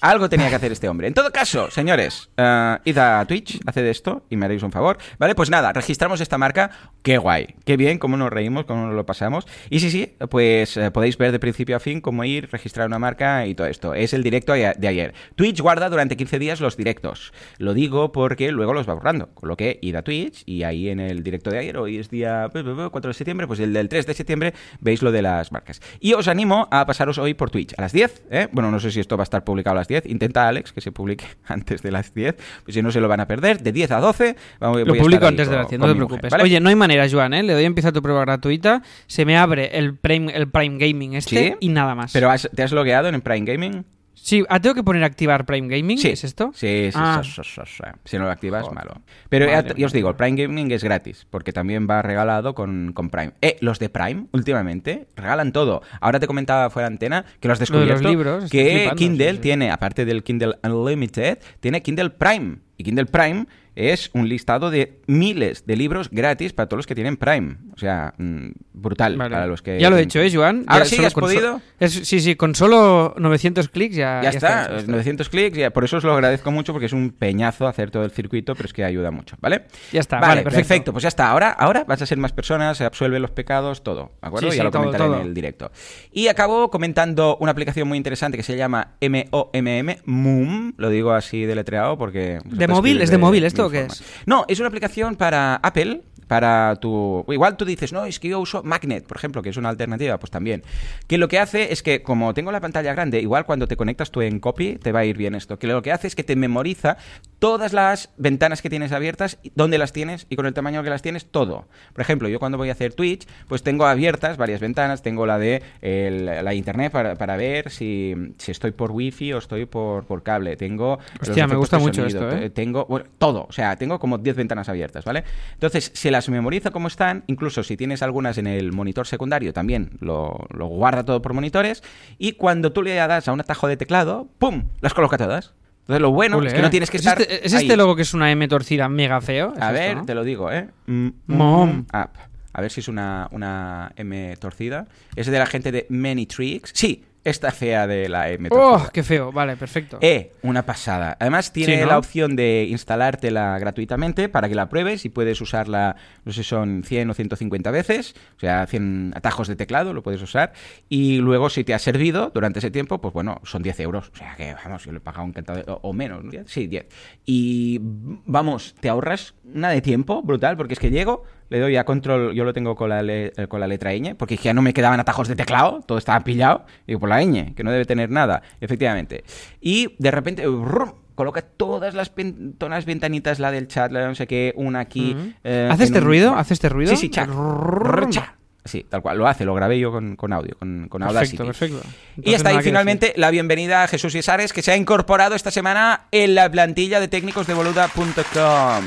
Algo tenía que hacer este hombre. En todo caso, señores, eh, id a Twitch, haced esto y me haréis un favor. Vale, pues nada, registramos esta marca. Qué guay, qué bien, cómo nos reímos, cómo nos lo pasamos. Y sí, sí, pues eh, podéis ver de principio a fin cómo ir, registrar una marca y todo esto. Es el directo de ayer. Twitch guarda durante 15 días los directos. Lo digo porque luego los va borrando. Con lo que id a Twitch y ahí en el directo de ayer, hoy es día pues, 4 de septiembre, pues el del 3 de septiembre veis lo de las marcas. Y os animo a pasaros hoy por Twitch a las 10. ¿eh? Bueno, no sé si esto va a estar publicado a las 10. Intenta, Alex, que se publique antes de las 10. Pues si no, se lo van a perder. De 10 a 12. vamos- Lo publico antes de con- la 100, con no te mujer, preocupes. ¿vale? Oye, no hay manera, Joan, ¿eh? Le doy a empezar tu prueba gratuita, se me abre el Prime, el Prime Gaming este ¿Sí? y nada más. ¿Pero has- te has logueado en Prime Gaming? Sí, ah, tengo que poner activar Prime Gaming, Sí. ¿es esto? Sí, sí, Ah. sí, sí, sí, sí. Si no lo activas, malo. Pero ya, Madre ya os digo, el Prime Gaming es gratis, porque también va regalado con, con Prime. Eh, los de Prime, últimamente, regalan todo. Ahora te comentaba fuera de antena que los descubierto. libros, estoy que flipando, Kindle sí, sí. tiene, aparte del Kindle Unlimited, tiene Kindle Prime. Y Kindle Prime es un listado de miles de libros gratis para todos los que tienen Prime. O sea, mm, brutal Vale. para los que... Ya lo he hecho, ¿eh, Joan? Ahora Ya sí, has podido. es- sí, sí, con solo 900 clics ya, Ya, está, ya está. 900 clics, ya, por eso os lo agradezco mucho porque es un peñazo hacer todo el circuito, pero es que ayuda mucho, ¿vale? Ya está, vale, perfecto. Pues ya está, ahora, ahora vas a ser más personas, se absuelven los pecados, todo, ¿de acuerdo? Sí, ya sí, lo todo, comentaré todo. en el directo. Y acabo comentando una aplicación muy interesante que se llama M-O-M-M, Moom, lo digo así deletreado porque... ¿De móvil? ¿Es de móvil esto o qué es? No, es una aplicación para Apple, para tu... Igual tú dices, no, es que yo uso Magnet, por ejemplo, que es una alternativa, pues también. Que lo que hace es que, como tengo la pantalla grande, igual cuando te conectas tú en copy, te va a ir bien esto. Que lo que hace es que te memoriza todas las ventanas que tienes abiertas, dónde las tienes y con el tamaño que las tienes, todo. Por ejemplo, yo cuando voy a hacer Twitch, pues tengo abiertas varias ventanas, tengo la de el- la internet para, para ver si, si estoy por wifi o estoy por, por cable. Tengo Hostia, me gusta mucho sonido, esto, ¿eh? te- tengo bueno, todo, o sea, tengo como 10 ventanas abiertas, ¿vale? Entonces, se las memoriza como están, incluso si tienes algunas en el monitor secundario, también lo, lo guarda todo por monitores, y cuando tú le das a un atajo de teclado, ¡pum!, las coloca todas. Entonces, lo bueno es que no ¿eh? tienes que ¿Es estar. Este, ¿Es ahí. este logo que es una M torcida mega feo? ¿Es A esto, ver, no? te lo digo, ¿eh? Mm, Mom. app. A ver si es una, una M torcida. Es de la gente de Many Tricks. Sí, esta fea de la M torcida. ¡Oh, qué feo! Vale, perfecto. Eh, una pasada. Además tiene Sí, ¿no? la opción de instalártela gratuitamente para que la pruebes y puedes usarla, no sé, son 100 o 150 veces, o sea, 100 atajos de teclado lo puedes usar y luego si te ha servido durante ese tiempo, pues bueno, son 10 euros. O sea que, vamos, yo le he pagado un cantado de- o, o menos, ¿no? sí, 10. Y vamos, te ahorras una de tiempo brutal porque es que llego, le doy a control, yo lo tengo con la, le- eh, con la letra ñ, porque ya no me quedaban atajos de teclado, todo estaba pillado, y digo, por la ñ, que no debe tener nada, efectivamente. Y de repente, ¡rum! coloca todas las pen- todas las ventanitas, la del chat, la de no sé qué, una aquí. Eh, ¿Hace este un- ruido? ¿Hace este ruido? Sí, sí, cha. Rrrr, cha. Sí, tal cual, lo hace, lo grabé yo con, con audio, con, con Audacity. Perfecto, perfecto. Y Entonces, hasta ahí finalmente la bienvenida a Jesús Yesares, que se ha incorporado esta semana en la plantilla de técnicos de boluda.com.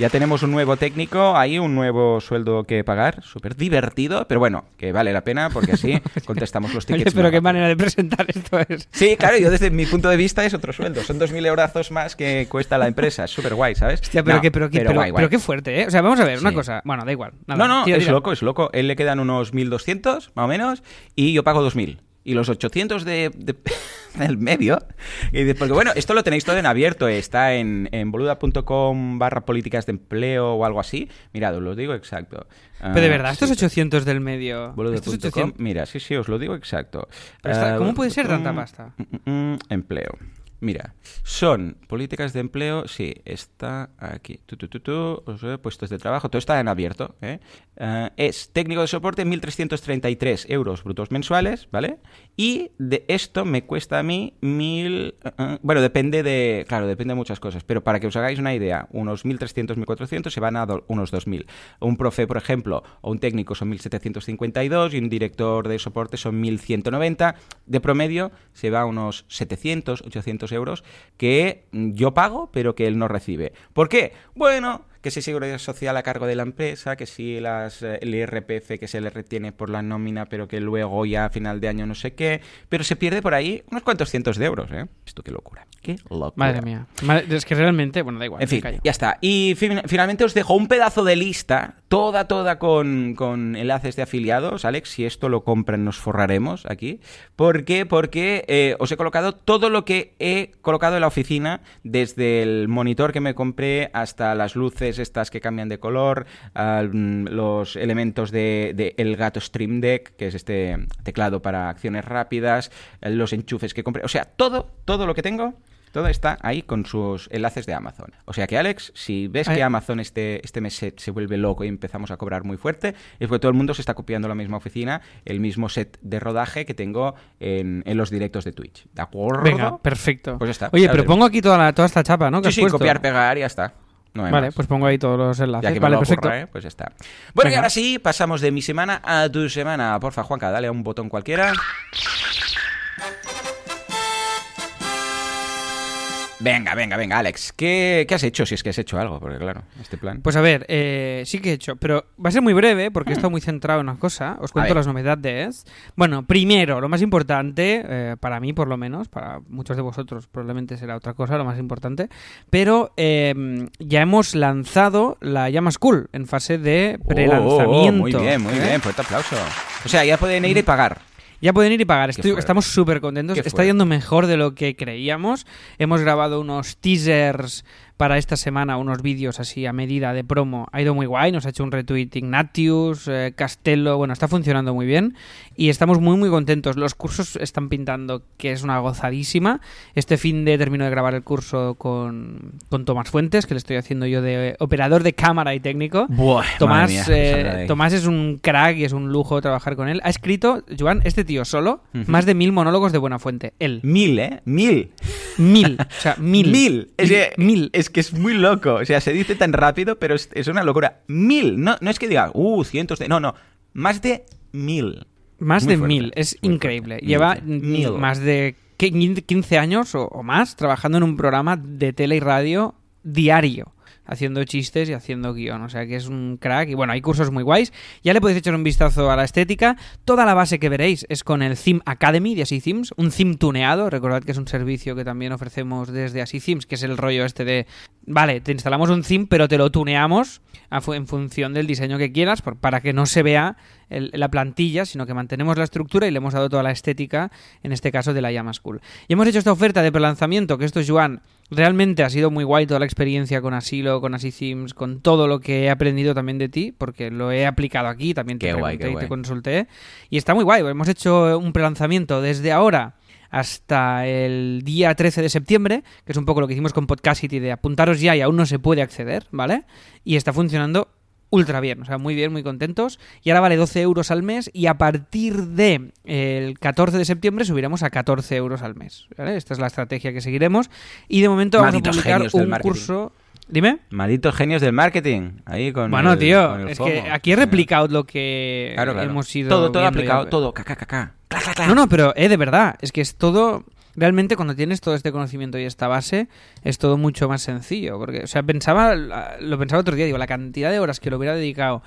Ya tenemos un nuevo técnico, ahí un nuevo sueldo que pagar, súper divertido, pero bueno, que vale la pena porque así contestamos los decir. Oye, tickets. pero qué rápido. manera de presentar esto es. Sí, claro, yo desde mi punto de vista es otro sueldo. Son 2.000 eurazos más que cuesta la empresa. Es súper guay, ¿sabes? Hostia, pero, No, qué, pero, pero, guay, guay. pero qué fuerte, ¿eh? O sea, vamos a ver, una cosa. Bueno, da igual. nada. No, no, Tira, es loco, es loco. Él le quedan unos 1.200, más o menos, y yo pago 2.000. Y los 800 de, de- del medio. Y porque bueno, esto lo tenéis todo en abierto. Está en, en boluda.com barra políticas de empleo o algo así. Mirad, os lo digo exacto. Pero de Ah, verdad, estos sí, 800 del medio. Boluda.com. 800. Mira, sí, sí, os lo digo exacto. Pero está- Ah, ¿Cómo puede ser tanta mm, pasta? mm, mm, empleo. Mira, son políticas de empleo, sí, está aquí. Tu, o sea, puestos de trabajo, todo está en abierto. ¿eh? Eh, es técnico de soporte, 1.333 euros brutos mensuales, ¿vale? Y de esto me cuesta a mí mil... eh, eh, bueno, depende de... Claro, depende de muchas cosas, pero para que os hagáis una idea, unos 1.300, 1.400 se van a unos 2.000. Un profe, por ejemplo, o un técnico son 1.752 y un director de soporte son 1.190. De promedio se va a unos 700, 800 euros que yo pago, pero que él no recibe. ¿Por qué? Bueno, que si seguridad social a cargo de la empresa, que si las, eh, el IRPF que se le retiene por la nómina, pero que luego ya a final de año no sé qué, pero se pierde por ahí unos cuantos cientos de euros, ¿eh? Esto qué locura. Qué locura. Madre mía. Es que realmente, bueno, da igual. En fin, callo. ya está. Y fin- finalmente os dejo un pedazo de lista, toda, toda con, con enlaces de afiliados, Alex. Si esto lo compran, nos forraremos aquí. ¿Por qué? Porque eh, os he colocado todo lo que he colocado en la oficina, desde el monitor que me compré hasta las luces estas que cambian de color, mm, los elementos de, de el gato Stream Deck, que es este teclado para acciones rápidas, eh, los enchufes que compré. O sea, todo, todo lo que tengo todo está ahí con sus enlaces de Amazon. O sea que, Alex, si ves Ay. que Amazon este, este mes se, se vuelve loco y empezamos a cobrar muy fuerte, es porque todo el mundo se está copiando la misma oficina, el mismo set de rodaje que tengo en, en los directos de Twitch. ¿De acuerdo? Venga, perfecto. Pues ya está. Oye, pero pongo aquí toda, la- toda esta chapa, ¿no? Que Sí, has sí, puesto. copiar, pegar y ya está. No Vale, más. pues pongo ahí todos los enlaces. Ya que me vale, lo perfecto. ocurra, ¿eh? pues ya está. Bueno, y ahora sí, pasamos de mi semana a tu semana. Porfa, Juanca, dale a un botón cualquiera. Venga, venga, venga, Alex. ¿Qué, qué has hecho? Si es que has hecho algo, porque claro, este plan. Pues a ver, eh, sí que he hecho, pero va a ser muy breve porque he estado muy centrado en una cosa. Os cuento las novedades. Bueno, primero, lo más importante, eh, para mí por lo menos, para muchos de vosotros probablemente será otra cosa, lo más importante, pero eh, ya hemos lanzado la Llama School en fase de Oh, prelanzamiento. oh, muy bien, muy ¿eh? bien, fuerte aplauso. O sea, ya pueden ir y pagar. Ya pueden ir y pagar. Estoy- estamos súper contentos. Está yendo mejor de lo que creíamos. Hemos grabado unos teasers para esta semana, unos vídeos así a medida de promo. Ha ido muy guay. Nos ha hecho un retweet Ignatius, eh, Castello. Bueno, está funcionando muy bien. Y estamos muy, muy contentos. Los cursos están pintando que es una gozadísima. Este fin de termino de grabar el curso con, con Tomás Fuentes, que le estoy haciendo yo de operador de cámara y técnico. Buah, Tomás, mía, eh. Tomás es un crack y es un lujo trabajar con él. Ha escrito, Joan, este tío solo, más de mil monólogos de Buena Fuente. Él. Mil, ¿eh? Mil. Mil. O sea, mil. Mil. Es que, Mil. es que es muy loco. O sea, se dice tan rápido, pero es, es una locura. Mil. No, no es que diga, uh, cientos de. No, no. Más de mil. Más Muy de fuerte, mil. Es increíble. fuerte. Lleva Mil. más de qui- 15 años o, o más trabajando en un programa de tele y radio diario. Haciendo chistes y haciendo guion. O sea que es un crack. Y bueno, hay cursos muy guays. Ya le podéis echar un vistazo a la estética. Toda la base que veréis es con el Theme Academy de Así Themes. Un theme tuneado. Recordad que es un servicio que también ofrecemos desde Así Themes, que es el rollo este de. Vale, te instalamos un theme, pero te lo tuneamos en función del diseño que quieras, para que no se vea el- la plantilla, sino que mantenemos la estructura y le hemos dado toda la estética, en este caso de la Llama School. Y hemos hecho esta oferta de prelanzamiento, que esto, Joan, realmente ha sido muy guay toda la experiencia con Asilo, con Así con todo lo que he aprendido también de ti, porque lo he aplicado aquí, también te Qué guay, pregunté y guay. te consulté. Y está muy guay, hemos hecho un prelanzamiento desde ahora hasta el día 13 de septiembre, que es un poco lo que hicimos con Podcastity de apuntaros ya y aún no se puede acceder, ¿vale? Y está funcionando ultra bien, o sea, muy bien, muy contentos. Y ahora vale 12 euros al mes y a partir de el 14 de septiembre subiremos a 14 euros al mes, ¿vale? Esta es la estrategia que seguiremos. Y de momento vamos Malditos a publicar un curso... Dime. Malditos genios del marketing. Ahí con Bueno, el- tío, con el es FOMO. que aquí he replicado lo que Claro, claro. hemos ido Todo, todo aplicado, ya. todo. Clac, clac, clac. No, no, pero eh, de verdad, es que es todo. Realmente, cuando tienes todo este conocimiento y esta base, es todo mucho más sencillo. Porque, o sea, pensaba, lo pensaba otro día, digo, la cantidad de horas que lo hubiera dedicado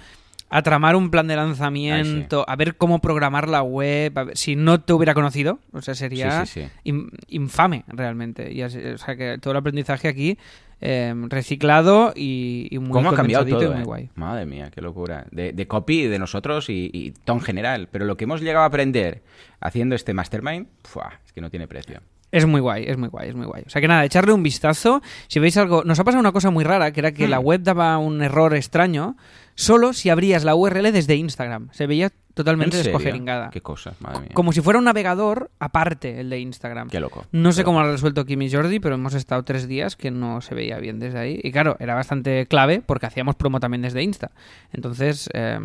a tramar un plan de lanzamiento, a ver cómo programar la web, a ver- si no te hubiera conocido, o sea, sería Sí, sí, infame realmente. Y así- o sea, que todo el aprendizaje aquí eh, reciclado y, y muy ¿Cómo ha cambiado todo? y muy eh? guay. Madre mía, qué locura. De, de copy de nosotros y, y todo en general. Pero lo que hemos llegado a aprender haciendo este mastermind, ¡fua! es que no tiene precio. Es muy guay, es muy guay, es muy guay. O sea que nada, echarle un vistazo. Si veis algo. Nos ha pasado una cosa muy rara, que era que Hmm. la web daba un error extraño solo si abrías la URL desde Instagram. Se veía totalmente descogeringada. Qué cosa, madre mía. Como si fuera un navegador aparte el de Instagram. Qué loco. No sé Qué cómo lo ha resuelto Kim y Jordi, pero hemos estado tres días que no se veía bien desde ahí. Y claro, era bastante clave porque hacíamos promo también desde Insta. Entonces, eh,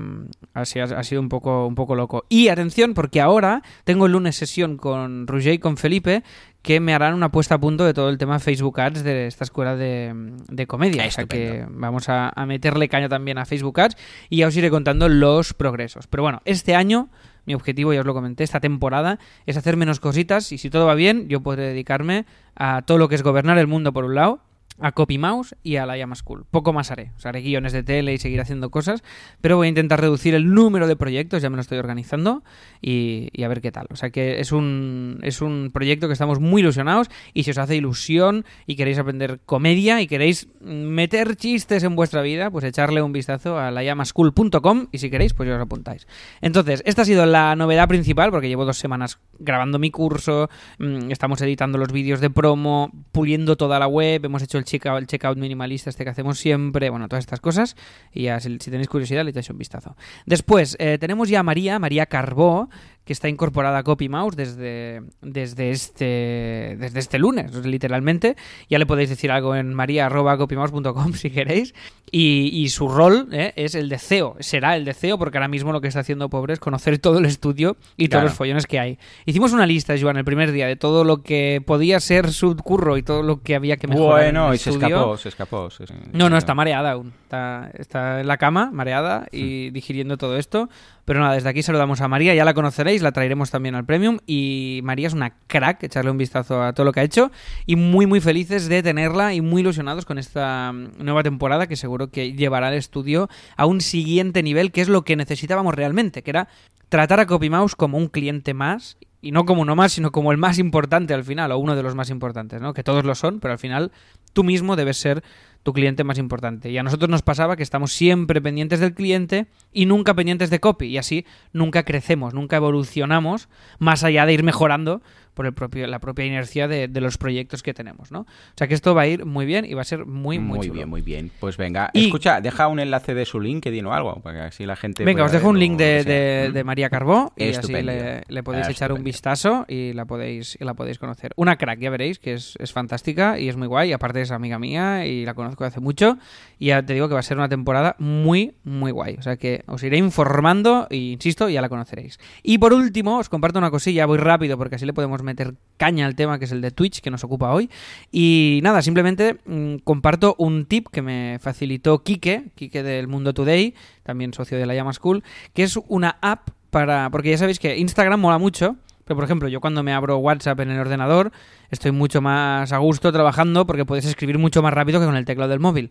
así ha, ha sido un poco, un poco loco. Y atención, porque ahora tengo el lunes sesión con Roger y con Felipe que me harán una puesta a punto de todo el tema Facebook Ads de esta escuela de, de comedia. O sea que vamos a, a meterle caña también a Facebook Ads y ya os iré contando los progresos. Pero bueno, este año mi objetivo, ya os lo comenté, esta temporada es hacer menos cositas y si todo va bien, yo podré dedicarme a todo lo que es gobernar el mundo por un lado, a Copy Mouse y a la Llama School. Poco más haré. O haré guiones de tele y seguir haciendo cosas, pero voy a intentar reducir el número de proyectos, ya me lo estoy organizando y, y a ver qué tal. O sea que es un, es un proyecto que estamos muy ilusionados y si os hace ilusión y queréis aprender comedia y queréis meter chistes en vuestra vida, pues echarle un vistazo a layamaschool.com y si queréis, pues ya os apuntáis. Entonces, esta ha sido la novedad principal porque llevo dos semanas grabando mi curso, mm, estamos editando los vídeos de promo, puliendo toda la web, hemos hecho el checkout, el checkout minimalista este que hacemos siempre, bueno, todas estas cosas y ya si, si tenéis curiosidad le echáis un vistazo. Después, eh, tenemos ya a María, María Carbó, que está incorporada a CopyMouse desde, desde, este, desde este lunes, literalmente. Ya le podéis decir algo en maria.copymouse.com si queréis. Y, y su rol eh, es el de CEO, será el de CEO, porque ahora mismo lo que está haciendo Pobre es conocer todo el estudio y Claro. todos los follones que hay. Hicimos una lista, Joan, el primer día de todo lo que podía ser su curro y todo lo que había que mejorar. en Bueno, el y se estudio. escapó, se escapó. se- No, no, está mareada aún. Está, está en la cama, mareada y digiriendo todo esto. Pero nada, desde aquí saludamos a María, ya la conoceréis, la traeremos también al Premium. Y María es una crack, echarle un vistazo a todo lo que ha hecho. Y muy, muy felices de tenerla y muy ilusionados con esta mm, nueva temporada que seguro que llevará al estudio a un siguiente nivel, que es lo que necesitábamos realmente, que era tratar a CopyMouse como un cliente más. Y no como uno más, sino como el más importante al final, o uno de los más importantes, ¿no? Que todos lo son, pero al final tú mismo debes ser tu cliente más importante. Y a nosotros nos pasaba que estamos siempre pendientes del cliente y nunca pendientes de copy. Y así nunca crecemos, nunca evolucionamos más allá de ir mejorando por el propio, la propia inercia de, de los proyectos que tenemos, ¿no? O sea que esto va a ir muy bien y va a ser muy, muy, Muy, chulo. bien, muy bien. Pues venga, Y- escucha, deja un enlace de su LinkedIn o algo, para que así la gente. Venga, os dejo un link de, que Mm. de María Carbó y Estupendo. así le, le podéis echar un vistazo y la podéis, y la podéis conocer. Una crack, ya veréis, que es, es fantástica y es muy guay. Aparte es amiga mía y la conozco hace mucho. Y ya te digo que va a ser una temporada muy, muy guay. O sea que os iré informando e insisto, ya la conoceréis. Y por último, os comparto una cosilla, voy rápido porque así le podemos meter caña al tema que es el de Twitch que nos ocupa hoy. Y nada, simplemente mm, comparto un tip que me facilitó Quique, Quique del Mundo Today, también socio de la Llama School, que es una app para... Porque ya sabéis que Instagram mola mucho, pero por ejemplo, yo cuando me abro WhatsApp en el ordenador estoy mucho más a gusto trabajando porque puedes escribir mucho más rápido que con el teclado del móvil.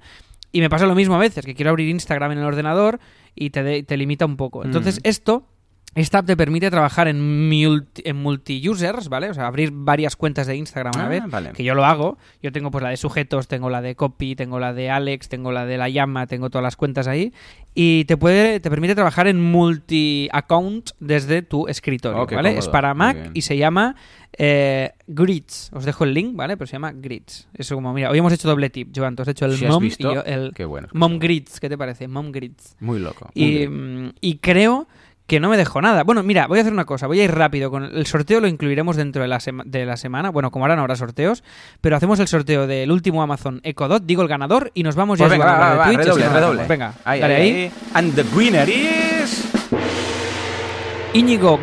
Y me pasa lo mismo a veces, que quiero abrir Instagram en el ordenador y te, de- te limita un poco. Entonces, Mm. esto esta app te permite trabajar en multi, en multi-users, ¿vale? O sea, abrir varias cuentas de Instagram a la Ah, vez, vale. que yo lo hago. Yo tengo pues la de sujetos, tengo la de copy, tengo la de Alex, tengo la de la llama, tengo todas las cuentas ahí. Y te puede, te permite trabajar en multi-account desde tu escritorio, Oh, ¿vale? cómodo, Es para Mac y se llama eh, Grids. Os dejo el link, ¿vale? Pero se llama Grids. Eso como, mira, hoy hemos hecho doble tip, Joan. Tú has hecho el has mom y yo el qué bueno. mom Grids. ¿Qué te parece? Mom Grids. Muy loco. muy Y, mm, y creo que no me dejo nada. Bueno, mira, voy a hacer una cosa, voy a ir rápido. Con el sorteo lo incluiremos dentro de la, sema- de la semana. Bueno, como ahora no habrá sorteos, pero hacemos el sorteo del último Amazon Echo Dot, digo el ganador, y nos vamos ya Pues venga, a va, va, de Twitch, redoble, así no redoble. hacemos. Venga, Ahí, dale ahí, ahí. And the winner is... Íñigo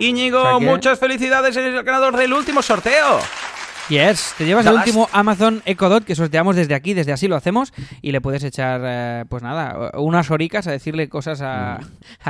Íñigo, O sea que- muchas felicidades, eres el ganador del último sorteo. Yes, te llevas el último Amazon Echo Dot que sorteamos desde aquí, desde así lo hacemos, y le puedes echar, eh, pues nada, unas horicas a decirle cosas a, a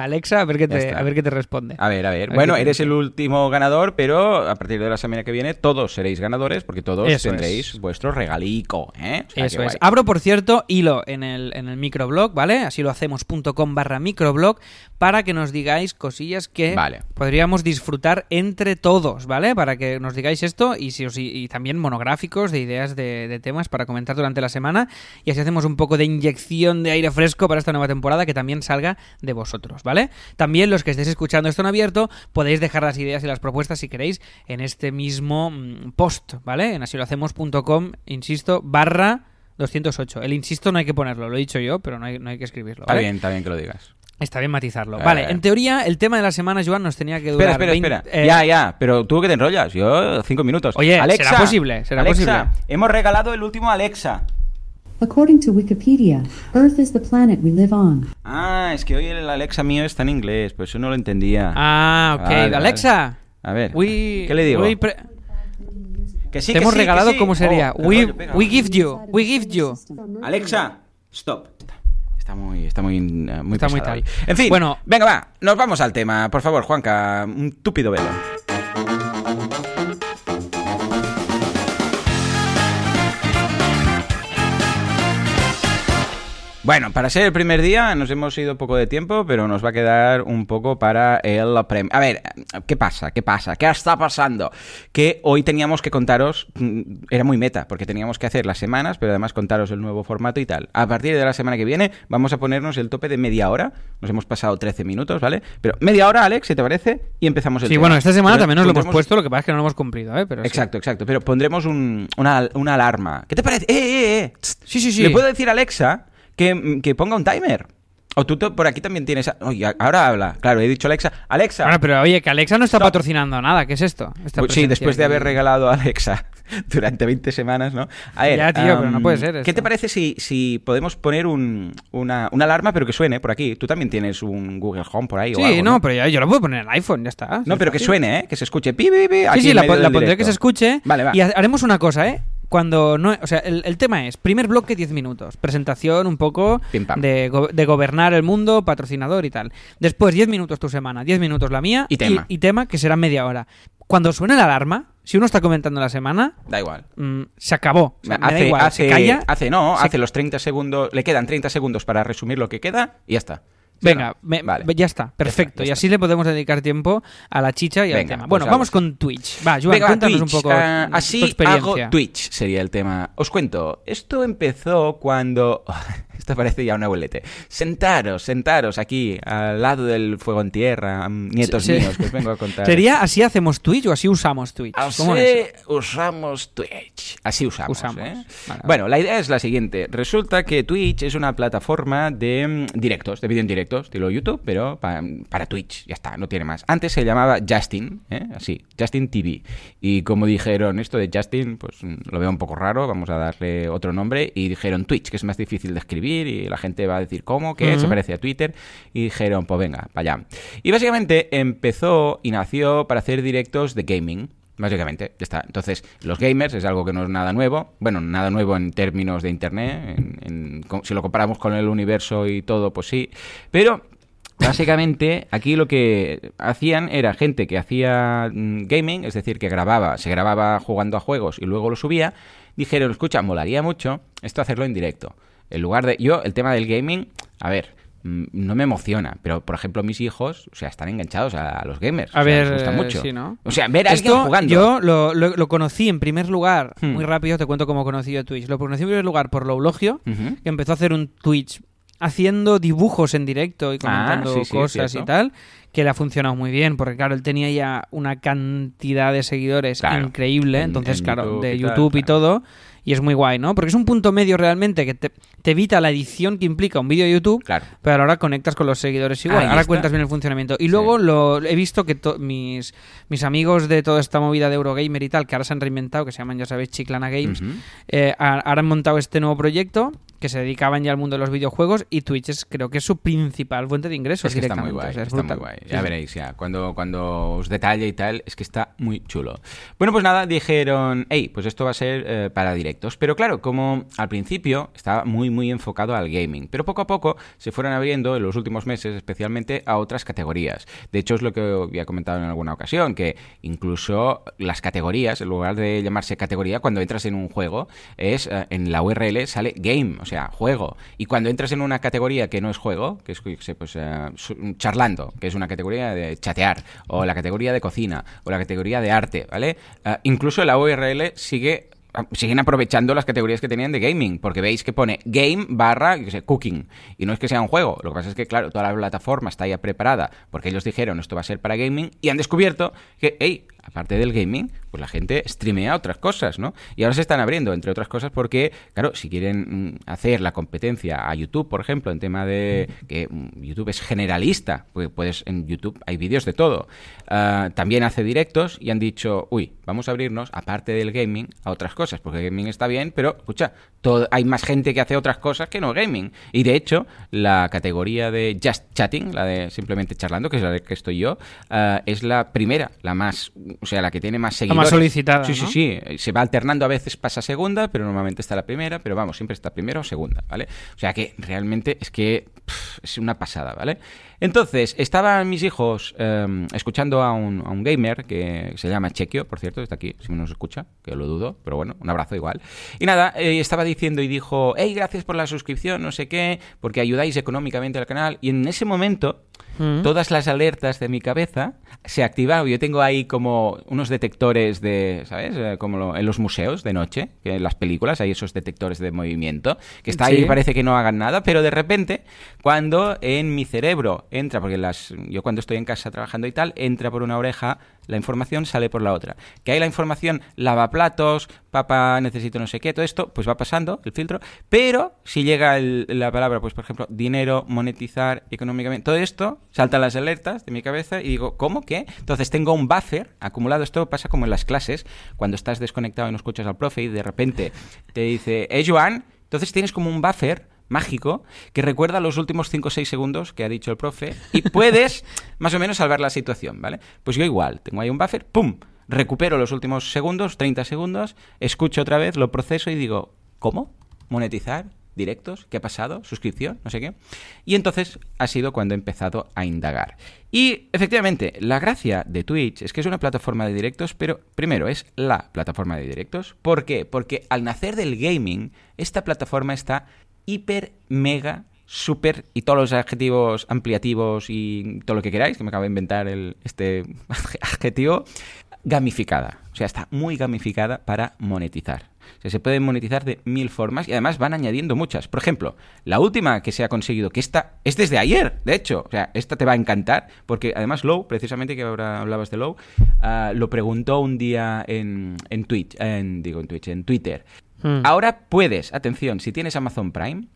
Alexa a ver qué Mm. Te, a ver qué te responde. A ver, a ver. A ver Bueno, eres el último ganador, pero a partir de la semana que viene todos seréis ganadores porque todos Eso tendréis es. vuestro regalico, ¿eh? O sea, Eso es. Abro, por cierto, hilo en el, en el microblog, ¿vale? Así lo hacemos.com barra microblog para que nos digáis cosillas que Vale. podríamos disfrutar entre todos, ¿vale? Para que nos digáis esto y, si os- y, y también monográficos de ideas de, de temas para comentar durante la semana y así hacemos un poco de inyección de aire fresco para esta nueva temporada que también salga de vosotros, ¿vale? También los que estéis escuchando esto en abierto podéis dejar las ideas y las propuestas si queréis en este mismo mm, post, ¿vale? En asilohacemos.com, insisto, barra 208. El insisto no hay que ponerlo, lo he dicho yo, pero no hay, no hay que escribirlo. Está bien, está bien que lo digas. Está bien matizarlo. Eh. Vale, en teoría, el tema de la semana, Joan, nos tenía que durar. Espera, espera, 20 espera. eh, Ya, ya, pero tú que te enrollas. Yo, cinco minutos. Oye, Alexa, será posible, será Alexa, posible. hemos regalado el último Alexa. According to Wikipedia, Earth is the planet we live on. Ah, es que hoy el Alexa mío está en inglés, por eso no lo entendía. Ah, ok. Vale. Alexa. A ver, we- ¿qué le digo? we pre- Que sí, te que hemos sí, que regalado, sí. ¿cómo sería? Oh, we, rollo, we give you. We give you. Alexa, stop. Está muy, está muy, eh, muy Está muy tal. En fin, Bueno. venga, va, nos vamos al tema. Por favor, Juanca, un túpido velo. Bueno, para ser el primer día nos hemos ido poco de tiempo, pero nos va a quedar un poco para el premio. A ver, ¿qué pasa? ¿Qué pasa? ¿Qué está pasando? Que hoy teníamos que contaros, mm, era muy meta, porque teníamos que hacer las semanas, pero además contaros el nuevo formato y tal. A partir de la semana que viene vamos a ponernos el tope de media hora. Nos hemos pasado 13 minutos, ¿vale? Pero media hora, Alex, si te parece, y empezamos el Sí, tema. bueno, esta semana Pero también nos lo hemos puesto, lo que pasa es que no lo hemos cumplido, ¿eh? Pero sí. Exacto, exacto. Pero pondremos un- una, una alarma. ¿Qué te parece? ¡Eh, eh, eh! Sí, sí, sí. ¿Le puedo decir a Alexa que, que ponga un timer? O tú por aquí también tienes... Oye, ahora habla. Claro, he dicho Alexa. ¡Alexa! Bueno, pero oye, que Alexa no está Stop. patrocinando nada. ¿Qué es esto? Pues sí, después de haber regalado a Alexa durante 20 semanas, ¿no? A ver, Ya, tío, pero no puede ser ¿Qué esto. te parece si, si podemos poner un- una, una alarma, pero que suene por aquí? Tú también tienes un Google Home por ahí o Sí, algo, no, pero ya, yo lo puedo poner en el iPhone, ya está. No, pero que suene, ¿eh? Que se escuche. Pi, pi, pi, Sí, sí, la, la pondré que se escuche. Vale, va. Y ha- haremos una cosa, ¿eh? Cuando no, o sea, el, el tema es primer bloque 10 minutos, presentación un poco de, go- de gobernar el mundo, patrocinador y tal. Después 10 minutos tu semana, 10 minutos la mía Y tema. y, tema que será media hora. Cuando suene la alarma, si uno está comentando la semana, Da igual. mm, se acabó. O sea, me da hace, igual, hace, se calla. hace, no, se- hace los 30 segundos, le quedan 30 segundos para resumir lo que queda y ya está. ¿Sí o Venga, no? me- Vale. ya está, perfecto. ya y está. así le podemos dedicar tiempo a la chicha y al tema. pues Bueno, vamos vamos. con Twitch. Va, Joan, Venga, cuéntanos Twitch. un poco Ah, tu así experiencia. hago Twitch sería el tema. Os cuento, esto empezó cuando... Esto parece ya un abuelete. Sentaros, sentaros aquí, al lado del fuego en tierra, nietos míos, que os vengo a contar. ¿Sería así hacemos Twitch o así usamos Twitch? ¿Cómo Así usamos Twitch. Así usamos. Usamos. ¿eh? Vale, Bueno, la idea es la siguiente. Resulta que Twitch es una plataforma de mm, directos, de vídeo en directo, estilo YouTube, pero pa- para Twitch. Ya está, no tiene más. Antes se llamaba Justin, ¿eh? así, Justin TV. Y como dijeron esto de Justin, pues mm, lo veo un poco raro, vamos a darle otro nombre. Y dijeron Twitch, que es más difícil de escribir y la gente va a decir cómo, que se parece a Twitter. Y dijeron, pues venga, allá. Y básicamente empezó y nació para hacer directos de gaming. Básicamente, ya está. Entonces, los gamers es algo que no es nada nuevo. Bueno, nada nuevo en términos de Internet. en- en- si lo comparamos con el universo y todo, pues sí. Pero, básicamente, aquí lo que hacían era gente que hacía mm, gaming, es decir, que grababa, se grababa jugando a juegos y luego lo subía. Dijeron, escucha, molaría mucho esto hacerlo en directo. En lugar de... Yo, el tema del gaming, a ver... mm, No me emociona, pero por ejemplo mis hijos, o sea, están enganchados a, los gamers. A o sea, ver, les gusta mucho. sí, ¿no? O sea, ver a alguien Esto jugando. yo lo, lo- lo conocí en primer lugar, Hmm. muy rápido, te cuento cómo conocí yo Twitch. Lo conocí en primer lugar por Loulogio, Ujú. que empezó a hacer un Twitch haciendo dibujos en directo y Ah, comentando sí, cosas y tal, que le ha funcionado muy bien, porque claro, él tenía ya una cantidad de seguidores Claro, increíble, en- entonces en claro, YouTube de y tal, YouTube y claro. todo, y es muy guay, ¿no? Porque es un punto medio realmente que te, te evita la edición que implica un vídeo de YouTube, Claro. pero ahora conectas con los seguidores igual. Ahora está. cuentas bien el funcionamiento. Y luego lo he visto que mis, mis amigos de toda esta movida de Eurogamer y tal, que ahora se han reinventado, que se llaman, ya sabéis, Chiclana Games, eh, ahora han montado este nuevo proyecto que se dedicaban ya al mundo de los videojuegos y Twitch es, creo que es su principal fuente de ingresos Es que está muy directamente. guay, o sea, es está muy guay. Ya sí. veréis, ya. Cuando, cuando os detalle y tal, es que está muy chulo. Bueno, pues nada, dijeron, hey, pues esto va a ser eh, para directos. Pero claro, como al principio estaba muy, muy enfocado al gaming. Pero poco a poco se fueron abriendo en los últimos meses, especialmente a otras categorías. De hecho, es lo que había comentado en alguna ocasión, que incluso las categorías, en lugar de llamarse categoría, cuando entras en un juego, es eh, en la URL sale game, o sea, juego. Y cuando entras en una categoría que no es juego, que es pues, eh, charlando, que es una categoría de chatear, o la categoría de cocina, o la categoría de arte, ¿vale? Eh, incluso la URL sigue siguen aprovechando las categorías que tenían de gaming, porque veis que pone game barra sé, cooking, y no es que sea un juego, lo que pasa es que, claro, toda la plataforma está ya preparada, porque ellos dijeron esto va a ser para gaming, y han descubierto que, hey, aparte del gaming, pues la gente streamea otras cosas, ¿no? Y ahora se están abriendo, entre otras cosas, porque, claro, si quieren mm, hacer la competencia a YouTube, por ejemplo, en tema de que mm, YouTube es generalista, pues puedes en YouTube hay vídeos de todo. Ah, también hace directos y han dicho, uy, vamos a abrirnos, aparte del gaming, a otras cosas, porque gaming está bien, pero escucha, todo, hay más gente que hace otras cosas que no gaming. Y de hecho, la categoría de Just Chatting, la de simplemente charlando, que es la que estoy yo, ah, es la primera, la más, o sea, la que tiene más La seguidores. más solicitada. Sí, sí, ¿no? sí. Se va alternando, a veces pasa segunda, pero normalmente está la primera, pero vamos, siempre está primera o segunda, ¿vale? O sea que realmente es que pff, es una pasada, ¿vale? Entonces, estaban mis hijos eh, escuchando a un, a un gamer que se llama Chequio, por cierto, está aquí, si nos escucha, que lo dudo, pero bueno, un abrazo igual. Y nada, eh, estaba diciendo y dijo, hey, gracias por la suscripción, no sé qué, porque ayudáis económicamente al canal. Y en ese momento, Mm. todas las alertas de mi cabeza se activaron. Yo tengo ahí como unos detectores de, ¿sabes? Eh, Como lo- en los museos de noche, que en las películas hay esos detectores de movimiento, que está ahí y parece que no hagan nada, pero de repente, cuando en mi cerebro entra, porque las, yo cuando estoy en casa trabajando y tal, entra por una oreja la información, sale por la otra. Que hay la información lavaplatos, papá necesito no sé qué, todo esto, pues va pasando el filtro, pero si llega el- la palabra, pues por ejemplo, dinero, monetizar económicamente, todo esto, saltan las alertas de mi cabeza y digo, ¿cómo? ¿Qué? Entonces tengo un buffer acumulado, esto pasa como en las clases, cuando estás desconectado y no escuchas al profe y de repente te dice, eh, Joan, entonces tienes como un buffer mágico que recuerda los últimos 5 o 6 segundos que ha dicho el profe y puedes más o menos salvar la situación, ¿vale? Pues yo igual, tengo ahí un buffer, ¡pum! Recupero los últimos segundos, 30 segundos, escucho otra vez, lo proceso y digo, ¿cómo? ¿Monetizar? ¿Directos? ¿Qué ha pasado? ¿Suscripción? No sé qué. Y entonces ha sido cuando he empezado a indagar. Y efectivamente, la gracia de Twitch es que es una plataforma de directos, pero primero es la plataforma de directos. ¿Por qué? Porque al nacer del gaming, esta plataforma está hiper, mega, super y todos los adjetivos ampliativos y todo lo que queráis, que me acabo de inventar el, este adjetivo, gamificada. O sea, está muy gamificada para monetizar. O sea, se puede monetizar de mil formas y además van añadiendo muchas. Por ejemplo, la última que se ha conseguido, que esta es desde ayer, de hecho. O sea, esta te va a encantar, porque además Low, precisamente que ahora hablabas de Low, ah, lo preguntó un día en, en Twitch, en, digo en Twitch, en Twitter. Hmm. Ahora puedes, atención, si tienes Amazon Prime,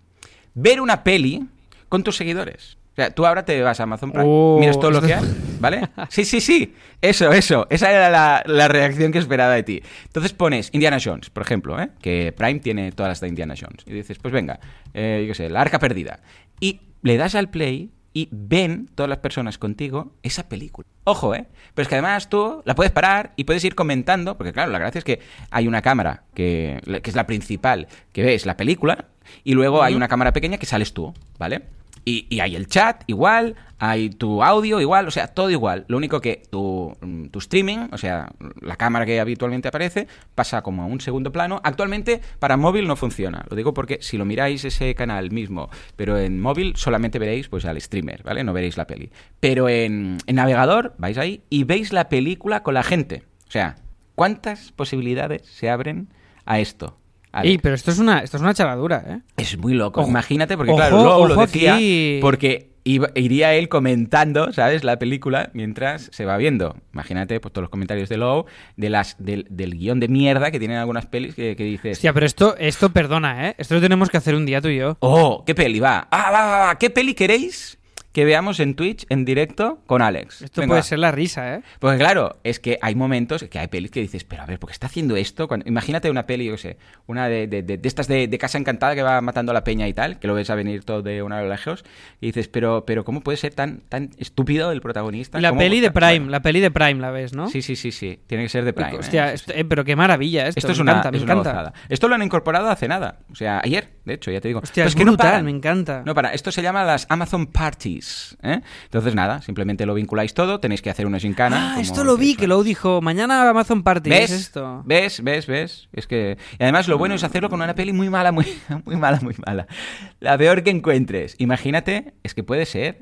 ver una peli con tus seguidores. O sea, tú ahora te vas a Amazon Prime, Oh, miras todo lo que hay, ¿vale? Sí, sí, sí. Eso, eso. Esa era la, la reacción que esperaba de ti. Entonces pones Indiana Jones, por ejemplo, ¿eh? que Prime tiene todas las de Indiana Jones. Y dices, pues venga, eh, yo qué sé, la arca perdida. Y le das al play y ven todas las personas contigo esa película. Ojo, ¿eh? Pero es que además tú la puedes parar y puedes ir comentando, porque claro, la gracia es que hay una cámara que, que es la principal, que ves la película, y luego hay una cámara pequeña que sales tú, ¿vale? Y, hay el chat igual, hay tu audio igual, o sea, todo igual. Lo único que tu, mm, tu streaming, o sea, la cámara que habitualmente aparece, pasa como a un segundo plano. Actualmente para móvil no funciona. Lo digo porque si lo miráis ese canal mismo, pero en móvil solamente veréis pues al streamer, ¿vale? No veréis la peli. Pero en navegador vais ahí y veis la película con la gente. O sea, ¿cuántas posibilidades se abren a esto? Alex? Pero esto es una, esto es una charadura, ¿eh? Es muy loco. Ojo. Imagínate, porque Ojo, claro, luego lo decía aquí. porque iba- iría él comentando, ¿sabes? La película mientras se va viendo. Imagínate, pues todos los comentarios de Low, de las, del, del guion de mierda que tienen algunas pelis que, que dices. Hostia, pero esto, esto perdona, ¿eh? Esto lo tenemos que hacer un día tú y yo. Oh, ¿qué peli va? Ah, va, va, va. ¿Qué peli queréis que veamos en Twitch en directo con Alex? Esto Venga, puede ser la risa, ¿eh? Porque claro, es que hay momentos que hay pelis que dices, pero a ver, ¿por qué está haciendo esto? Cuando- imagínate una peli, yo sé, una de, de- de- de estas de, de Casa Encantada que va matando a la peña y tal, que lo ves a venir todo de una lo lejos, y dices, pero, pero ¿cómo puede ser tan, tan estúpido el protagonista? La ¿Cómo- peli de Prime, Bueno, la peli de Prime la ves, ¿no? Sí, sí, sí, sí, tiene que ser de Prime. ¿eh? Hostia, esto- eh, pero qué maravilla esto. Esto es me una, encanta, me una encanta. Esto lo han incorporado hace nada. O sea, ayer, de hecho, ya te digo. Hostia, es que no brutal, paran. me encanta. No para. Esto se llama las Amazon Parties. ¿Eh? Entonces, nada, simplemente lo vinculáis todo. Tenéis que hacer una gincana. Ah, esto lo vi, que lo dijo. Mañana Amazon Party, ¿Ves? es esto. ¿Ves? ¿Ves? ¿Ves? Es que... Y además lo bueno es hacerlo con una peli muy mala, muy, muy mala, muy mala. La peor que encuentres. Imagínate, es que puede ser...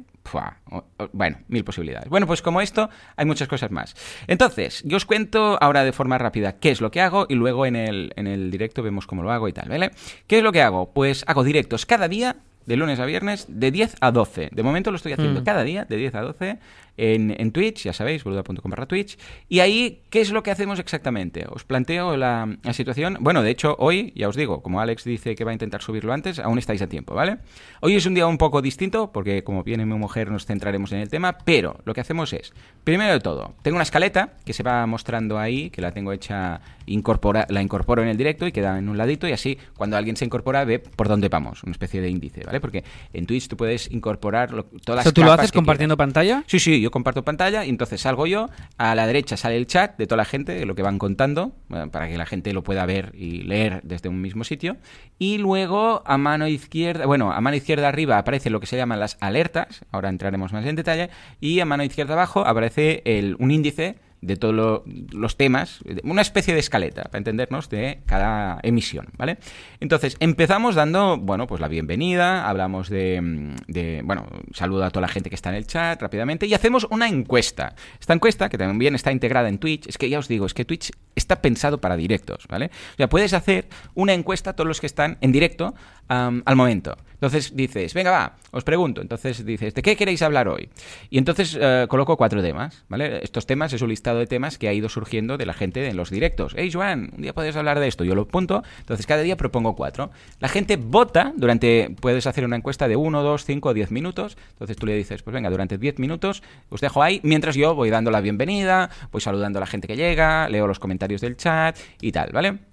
Bueno, mil posibilidades. Bueno, pues como esto, hay muchas cosas más. Entonces, yo os cuento ahora de forma rápida qué es lo que hago y luego en el, en el directo vemos cómo lo hago y tal, ¿vale? ¿Qué es lo que hago? Pues hago directos cada día de lunes a viernes, de 10 a 12. De momento lo estoy haciendo Mm. cada día, de 10 a 12, en, en Twitch, ya sabéis, boluda.com barra Twitch. Y ahí, ¿qué es lo que hacemos exactamente? Os planteo la, la situación. Bueno, de hecho, hoy, ya os digo, como Alex dice que va a intentar subirlo antes, aún estáis a tiempo, ¿vale? Hoy es un día un poco distinto, porque como viene mi mujer, nos centraremos en el tema, pero lo que hacemos es, primero de todo, tengo una escaleta que se va mostrando ahí, que la tengo hecha, incorpora, la incorporo en el directo y queda en un ladito, y así, cuando alguien se incorpora, ve por dónde vamos, una especie de índice, ¿vale? Porque en Twitch tú puedes incorporar lo- todas O las sea, ¿tú lo haces que compartiendo quieras. pantalla? Sí, sí, yo comparto pantalla y entonces salgo yo, a la derecha sale el chat de toda la gente, lo que van contando, para que la gente lo pueda ver y leer desde un mismo sitio, y luego a mano izquierda, bueno, a mano izquierda arriba aparece lo que se llaman las alertas, ahora entraremos más en detalle, y a mano izquierda abajo aparece el, un índice de todos lo- los temas, una especie de escaleta, para entendernos, de cada emisión, ¿vale? Entonces, empezamos dando, bueno, pues la bienvenida, hablamos de, bueno, saludo a toda la gente que está en el chat rápidamente y hacemos una encuesta. Esta encuesta, que también está integrada en Twitch, es que ya os digo, es que Twitch está pensado para directos, ¿vale? O sea, puedes hacer una encuesta a todos los que están en directo al momento. Entonces dices, venga, va, os pregunto. Entonces dices, ¿de qué queréis hablar hoy? Y entonces eh, coloco cuatro temas, ¿vale? Estos temas es un listado de temas que ha ido surgiendo de la gente en los directos. Hey, Joan, un día puedes hablar de esto. Yo lo apunto. Entonces cada día propongo cuatro. La gente vota durante, puedes hacer una encuesta de uno, dos, cinco o diez minutos. Entonces tú le dices, pues venga, durante diez minutos os dejo ahí, mientras yo voy dando la bienvenida, voy saludando a la gente que llega, leo los comentarios del chat y tal, ¿vale?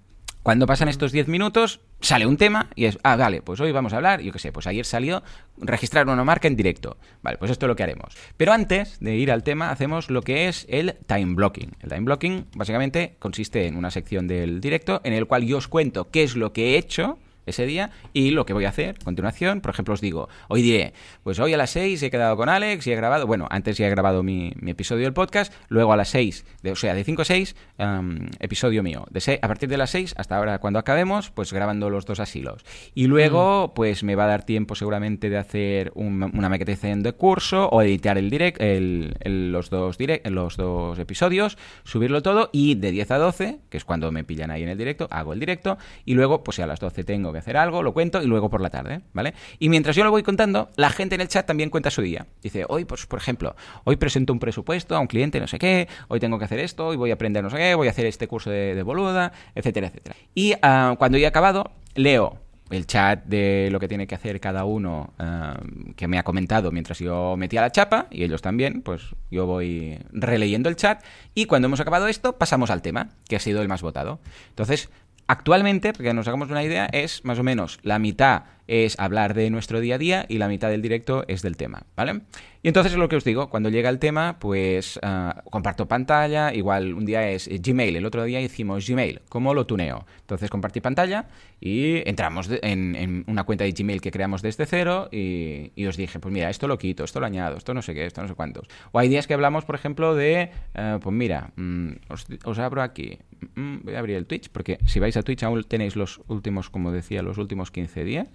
Cuando pasan estos 10 minutos, sale un tema y es, ah, vale, pues hoy vamos a hablar, yo qué sé, pues ayer salió registrar una marca en directo. Vale, pues esto es lo que haremos. Pero antes de ir al tema, hacemos lo que es el time blocking. El time blocking básicamente consiste en una sección del directo en el cual yo os cuento qué es lo que he hecho ese día y lo que voy a hacer a continuación. Por ejemplo, os digo, hoy diré, pues hoy a las 6 he quedado con Alex y he grabado, bueno, antes ya he grabado mi, mi episodio del podcast, luego a las 6, de, o sea, de 5 a 6, um, episodio mío. De se- a partir de las 6 hasta ahora cuando acabemos, pues grabando los dos asilos. Y luego, pues me va a dar tiempo seguramente de hacer un- una maquetización de curso o editar el direct, el- el- los, dos direct, los dos episodios, subirlo todo y de 10 a 12, que es cuando me pillan ahí en el directo, hago el directo y luego, pues a las 12 tengo que hacer algo, lo cuento y luego por la tarde, ¿vale? Y mientras yo lo voy contando, la gente en el chat también cuenta su día. Dice, hoy, pues por ejemplo, hoy presento un presupuesto a un cliente, no sé qué, hoy tengo que hacer esto, hoy voy a aprender no sé qué, voy a hacer este curso de, boluda, etcétera, etcétera. Y ah, cuando he acabado, leo el chat de lo que tiene que hacer cada uno ah, que me ha comentado mientras yo metía la chapa y ellos también, pues yo voy releyendo el chat y cuando hemos acabado esto pasamos al tema, que ha sido el más votado. Entonces, actualmente, porque nos hagamos una idea, es más o menos la mitad es hablar de nuestro día a día y la mitad del directo es del tema, ¿vale? Y entonces es lo que os digo, cuando llega el tema, pues ah, comparto pantalla, igual un día es eh, Gmail, el otro día hicimos Gmail, ¿cómo lo tuneo? Entonces compartí pantalla y entramos en, en una cuenta de Gmail que creamos desde cero y, os dije, pues mira, esto lo quito, esto lo añado, esto no sé qué, esto no sé cuántos. O hay días que hablamos, por ejemplo, de, eh, pues mira, mm, os, os abro aquí, mm, voy a abrir el Twitch, porque si vais a Twitch aún tenéis los últimos, como decía, los últimos 15 días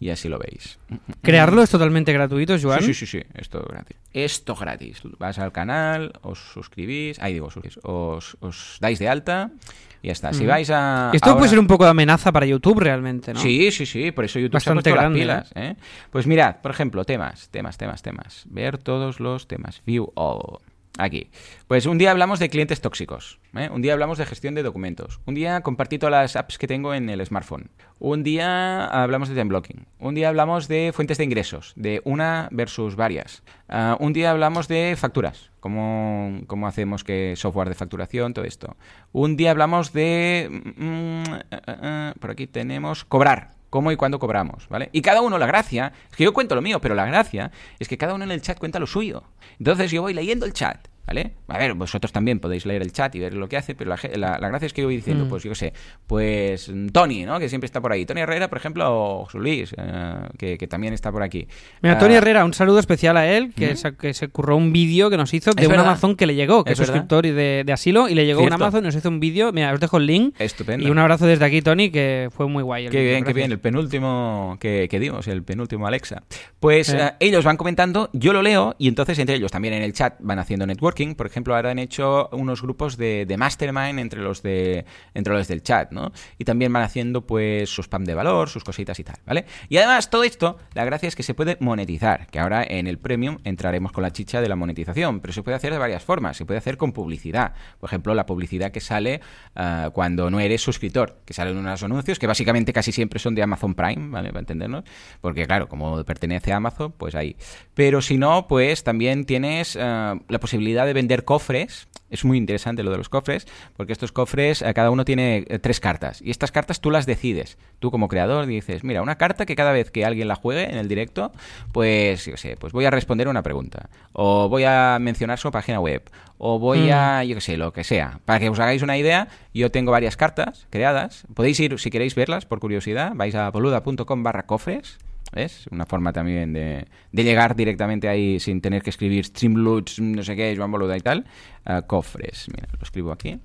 y así lo veis. Crearlo es totalmente gratuito, Joan. Sí, sí, sí, sí, esto gratis. Esto gratis. Vas al canal, os suscribís, ahí digo, suscribís, os, os dais de alta y ya está. Si vais a... Esto ahora- puede ser un poco de amenaza para YouTube realmente, ¿no? Sí, sí, sí, por eso YouTube Bastante se ha grande, las pilas. ¿eh? Pues mirad, por ejemplo, temas, temas, temas, temas. Ver todos los temas. View all. Aquí. Pues un día hablamos de clientes tóxicos. ¿eh? Un día hablamos de gestión de documentos. Un día compartí todas las apps que tengo en el smartphone. Un día hablamos de time blocking. Un día hablamos de fuentes de ingresos, de una versus varias. Ah, un día hablamos de facturas, cómo, cómo hacemos que software de facturación, todo esto. Un día hablamos de... mm, eh, eh, por aquí tenemos cobrar cómo y cuándo cobramos, ¿vale? Y cada uno, la gracia, es que yo cuento lo mío, pero la gracia es que cada uno en el chat cuenta lo suyo. Entonces yo voy leyendo el chat, ¿vale? A ver, vosotros también podéis leer el chat y ver lo que hace, pero la, la- la gracia es que yo voy diciendo, Mm. pues yo qué sé, pues Tony, ¿no? Que siempre está por ahí. Tony Herrera, por ejemplo, o José Luis, eh, que, que también está por aquí. Mira, Ah, Tony Herrera, un saludo especial a él, que, ¿Mm? se, que se curró un vídeo que nos hizo de un verdad. Amazon que le llegó, que es, suscriptor y de, de asilo, y le llegó un Cierto. Amazon y nos hizo un vídeo. Mira, os dejo el link. Estupendo. Y un abrazo desde aquí, Tony, que fue muy guay. el Qué bien, qué gracias. bien, el penúltimo que, que dimos, el penúltimo Alexa. Pues Eh. ellos van comentando, yo lo leo y entonces entre ellos también en el chat van haciendo networking por ejemplo, ahora han hecho unos grupos de, de mastermind entre los de entre los del chat, ¿no? Y también van haciendo pues su spam de valor, sus cositas y tal, ¿vale? Y además todo esto, la gracia es que se puede monetizar, que ahora en el premium entraremos con la chicha de la monetización, pero se puede hacer de varias formas, se puede hacer con publicidad, por ejemplo, la publicidad que sale ah, cuando no eres suscriptor, que salen unos anuncios que básicamente casi siempre son de Amazon Prime, ¿vale? Para entendernos, porque claro, como pertenece a Amazon, pues ahí. Pero si no, pues también tienes ah, la posibilidad de vender cofres es muy interesante lo de los cofres, porque estos cofres, eh, cada uno tiene eh, tres cartas. Y estas cartas tú las decides. Tú como creador dices, mira, una carta que cada vez que alguien la juegue en el directo, pues, yo sé, pues voy a responder una pregunta. O voy a mencionar su página web. O voy a, Mm. yo qué sé, lo que sea. Para que os hagáis una idea, yo tengo varias cartas creadas. Podéis ir, si queréis verlas, por curiosidad, vais a boluda.com barra cofres. ¿Ves? Una forma también de, de llegar directamente ahí sin tener que escribir Streamloots, no sé qué, Joan Boluda y tal. Cofres. Mira, lo escribo aquí.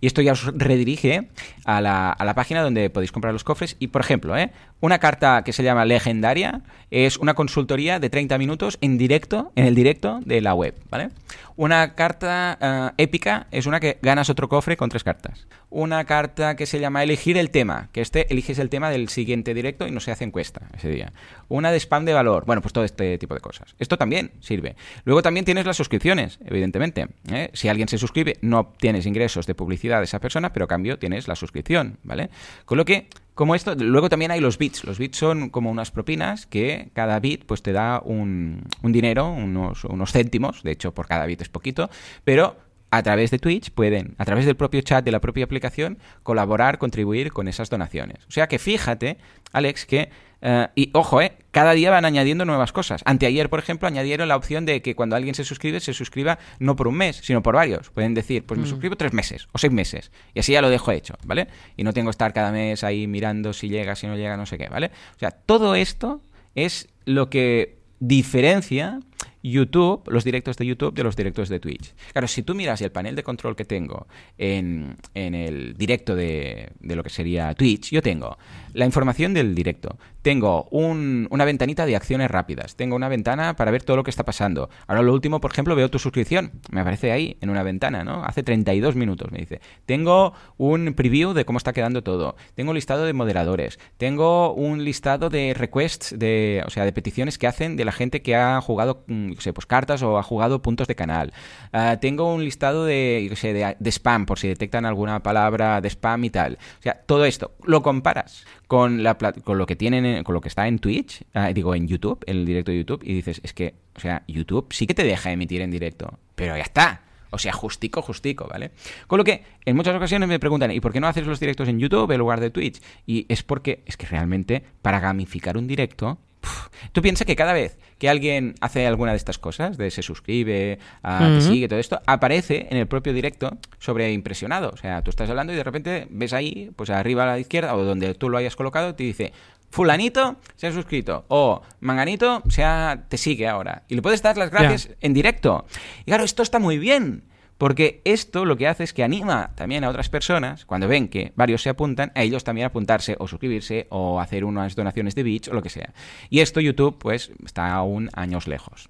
Y esto ya os redirige a la, a la página donde podéis comprar los cofres. Y, por ejemplo, ¿eh? una carta que se llama Legendaria es una consultoría de 30 minutos en directo, en el directo de la web, ¿vale? Una carta ah, épica es una que ganas otro cofre con tres cartas. Una carta que se llama Elegir el tema, que este eliges el tema del siguiente directo y no se hace encuesta ese día. Una de spam de valor, bueno, pues todo este tipo de cosas. Esto también sirve. Luego también tienes las suscripciones, evidentemente. ¿eh? Si alguien se suscribe, no obtienes ingresos de publicidad de esa persona, pero a cambio tienes la suscripción, ¿vale? Con lo que como esto, luego también hay los bits. Los bits son como unas propinas que cada bit pues te da un, un dinero, unos, unos céntimos. De hecho, por cada bit es poquito, pero a través de Twitch pueden, a través del propio chat de la propia aplicación, colaborar, contribuir con esas donaciones. O sea que fíjate, Alex, que eh, y ojo, eh, cada día van añadiendo nuevas cosas. Anteayer, por ejemplo, añadieron la opción de que cuando alguien se suscribe, se suscriba no por un mes, sino por varios. Pueden decir, pues me suscribo tres meses o seis meses. Y así ya lo dejo hecho, ¿vale? Y no tengo que estar cada mes ahí mirando si llega, si no llega, no sé qué, ¿vale? O sea, todo esto es lo que diferencia YouTube, los directos de YouTube de los directos de Twitch. Claro, si tú miras el panel de control que tengo en, en el directo de, de lo que sería Twitch, yo tengo la información del directo, tengo un- una ventanita de acciones rápidas, tengo una ventana para ver todo lo que está pasando. Ahora lo último, por ejemplo, veo tu suscripción, me aparece ahí en una ventana, ¿no? Hace 32 minutos, me dice. Tengo un preview de cómo está quedando todo, tengo un listado de moderadores, tengo un listado de requests, de, o sea, de peticiones que hacen de la gente que ha jugado, mm, pues cartas o ha jugado puntos de canal. Ah, tengo un listado de, de, spam, por si detectan alguna palabra de spam y tal. O sea, todo esto, lo comparas con, la, con lo que tienen, en- con lo que está en Twitch, ah, digo, en YouTube, en el directo de YouTube, y dices, es que, o sea, YouTube sí que te deja emitir en directo, pero ya está. O sea, justico, justico, ¿vale? Con lo que en muchas ocasiones me preguntan, ¿y por qué no haces los directos en YouTube en lugar de Twitch? Y es porque, es que realmente, para gamificar un directo, tú piensas que cada vez que alguien hace alguna de estas cosas, de se suscribe, ah, te sigue, todo esto, aparece en el propio directo sobre impresionado. O sea, tú estás hablando y de repente ves ahí, pues arriba a la izquierda o donde tú lo hayas colocado, te dice, fulanito se ha suscrito o manganito se ha- te sigue ahora. Y le puedes dar las gracias en directo. Y claro, esto está muy bien. Porque esto lo que hace es que anima también a otras personas, cuando ven que varios se apuntan, a ellos también apuntarse o suscribirse o hacer unas donaciones de Beach o lo que sea. Y esto YouTube, pues, está aún años lejos.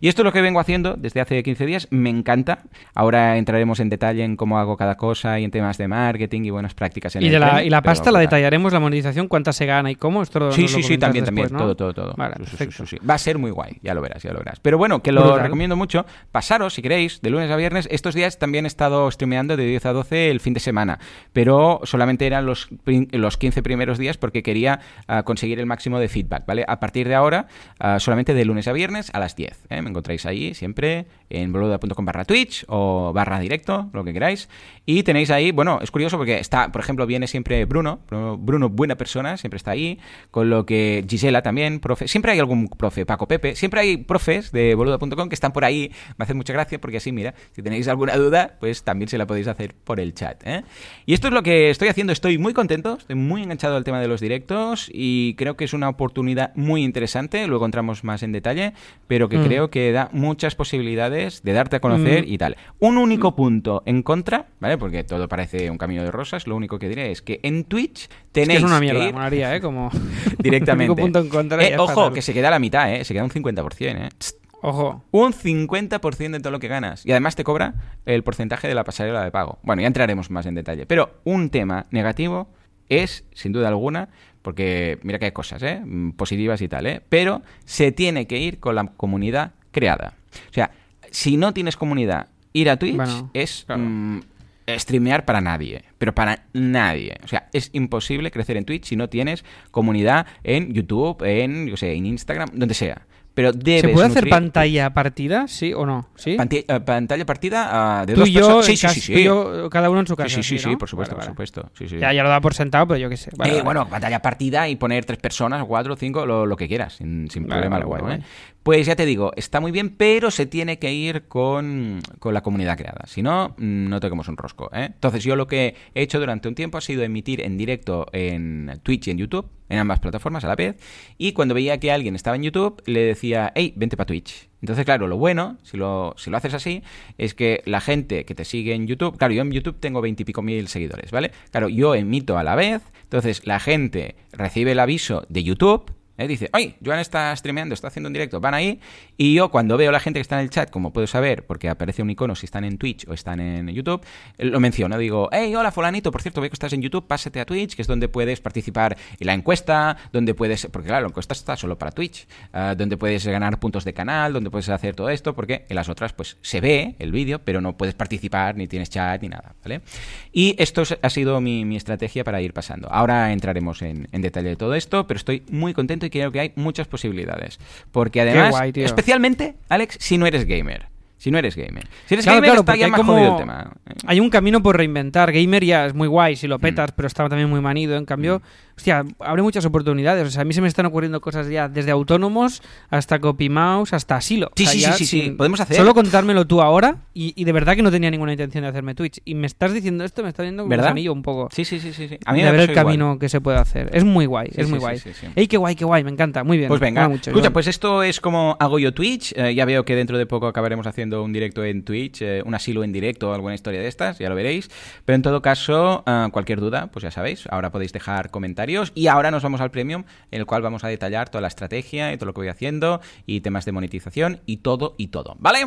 Y esto es lo que vengo haciendo desde hace 15 días. Me encanta. Ahora entraremos en detalle en cómo hago cada cosa y en temas de marketing y buenas prácticas en Y, el de la, tren, y la pasta la detallaremos, la monetización, cuánta se gana y cómo. Esto Sí, sí, sí, también, después, también. ¿no? Todo, todo, todo. Vale, Sí, sí, sí. Va a ser muy guay, ya lo verás, ya lo verás. Pero bueno, que lo Brutal. recomiendo mucho. Pasaros, si queréis, de lunes a viernes. Estos días también he estado streameando de 10 a 12 el fin de semana, pero solamente eran los, los 15 primeros días porque quería ah, conseguir el máximo de feedback, ¿vale? A partir de ahora, ah, solamente de lunes a viernes a las 10. ¿eh? Me encontráis ahí siempre en boluda.com barra Twitch o barra directo, lo que queráis. Y tenéis ahí, bueno, es curioso porque está, por ejemplo, viene siempre Bruno, Bruno, Bruno, buena persona, siempre está ahí, con lo que Gisela también, profe, siempre hay algún profe, Paco Pepe, siempre hay profes de boluda.com que están por ahí, me hace mucha gracia porque así, mira, si tenéis alguna duda, pues también se la podéis hacer por el chat. ¿eh? Y esto es lo que estoy haciendo, estoy muy contento, estoy muy enganchado al tema de los directos y creo que es una oportunidad muy interesante, luego entramos más en detalle, pero que Mm. creo que da muchas posibilidades de darte a conocer Mm. y tal. Un único punto en contra, ¿vale? Porque todo parece un camino de rosas, lo único que diré es que en Twitch Es tenéis que es una que mierda, ir molaría, ¿eh? Como... directamente. Punto en contra Eh, ojo, que se queda a la mitad, ¿eh? Se queda un 50%, ¿eh? Ojo. Un 50% de todo lo que ganas. Y además te cobra el porcentaje de la pasarela de pago. Bueno, ya entraremos más en detalle. Pero un tema negativo es, sin duda alguna, porque mira que hay cosas, ¿eh? Mm, Positivas y tal, ¿eh? Pero se tiene que ir con la comunidad creada. O sea, si no tienes comunidad, ir a Twitch Bueno, es claro. mm, streamear para nadie. Pero para nadie. O sea, es imposible crecer en Twitch si no tienes comunidad en YouTube, en, yo sé, en Instagram, donde sea. Pero debes ¿Se puede hacer nutrir- pantalla partida? ¿Sí o no? ¿Sí? Panti- eh, pantalla partida ah, de Tú dos y yo, personas. Sí, sí, sí, sí. tú y yo, cada uno en su Sí, casa. sí, sí, sí, ¿no? por supuesto, Vale, por vale. supuesto. Sí, sí. Ya, ya lo da por sentado, pero yo qué sé. Vale, Eh, bueno, pantalla partida y poner tres personas, cuatro, cinco, lo, lo que quieras, sin, sin problema alguno. ¿eh? Pues ya te digo, está muy bien, pero se tiene que ir con, con la comunidad creada. Si no, no toquemos un rosco. ¿eh? Entonces, yo lo que he hecho durante un tiempo ha sido emitir en directo en Twitch y en YouTube, en ambas plataformas a la vez. Y cuando veía que alguien estaba en YouTube, le decía, hey, vente para Twitch. Entonces, claro, lo bueno, si lo, si lo haces así, es que la gente que te sigue en YouTube, claro, yo en YouTube tengo veintipico mil seguidores, ¿vale? Claro, yo emito a la vez, entonces la gente recibe el aviso de YouTube, ¿eh? dice, oye, Joan está streameando, está haciendo un directo, van ahí, y yo cuando veo a la gente que está en el chat, como puedo saber, porque aparece un icono si están en Twitch o están en YouTube, eh, lo menciono, digo, hey, hola fulanito, por cierto, veo que estás en YouTube, pásate a Twitch, que es donde puedes participar en la encuesta, donde puedes, porque claro, la encuesta está solo para Twitch, ah, donde puedes ganar puntos de canal, donde puedes hacer todo esto, porque en las otras pues se ve el vídeo, pero no puedes participar, ni tienes chat, ni nada, ¿vale? Y esto es- ha sido mi, mi estrategia para ir pasando. Ahora entraremos en, en detalle de todo esto, pero estoy muy contento y creo que hay muchas posibilidades. Porque además, guay, especialmente, Alex, si no eres gamer. Si no eres gamer. Si eres Claro, gamer, claro, está ya más como- jodido el tema. ¿eh? Hay un camino por reinventar. Gamer ya es muy guay si Mm. lo petas, pero está también muy manido. En cambio, hostia, abre muchas oportunidades. O sea, a mí se me están ocurriendo cosas ya desde autónomos hasta copy mouse hasta asilo. Sí, O sea, sí, ya sí, sí, sí. Podemos hacer- Solo contármelo tú ahora y, y de verdad que no tenía ninguna intención de hacerme Twitch. Y me estás diciendo esto, me está viendo como gusanillo un poco. Sí, sí, sí, sí. sí. A mí de me ver el igual. camino que se puede hacer. Es muy guay, Sí, es muy guay. ¡Ey, qué guay, qué guay! Me encanta, muy bien. Pues venga, mucho, escucha, pues esto es como hago yo Twitch. Eh, ya veo que dentro de poco acabaremos haciendo un directo en Twitch, eh, un asilo en directo o alguna historia de estas, ya lo veréis. Pero en todo caso, ah, cualquier duda, pues ya sabéis, ahora podéis dejar comentarios. Y ahora nos vamos al premium, en el cual vamos a detallar toda la estrategia y todo lo que voy haciendo, y temas de monetización y todo y todo. ¿Vale?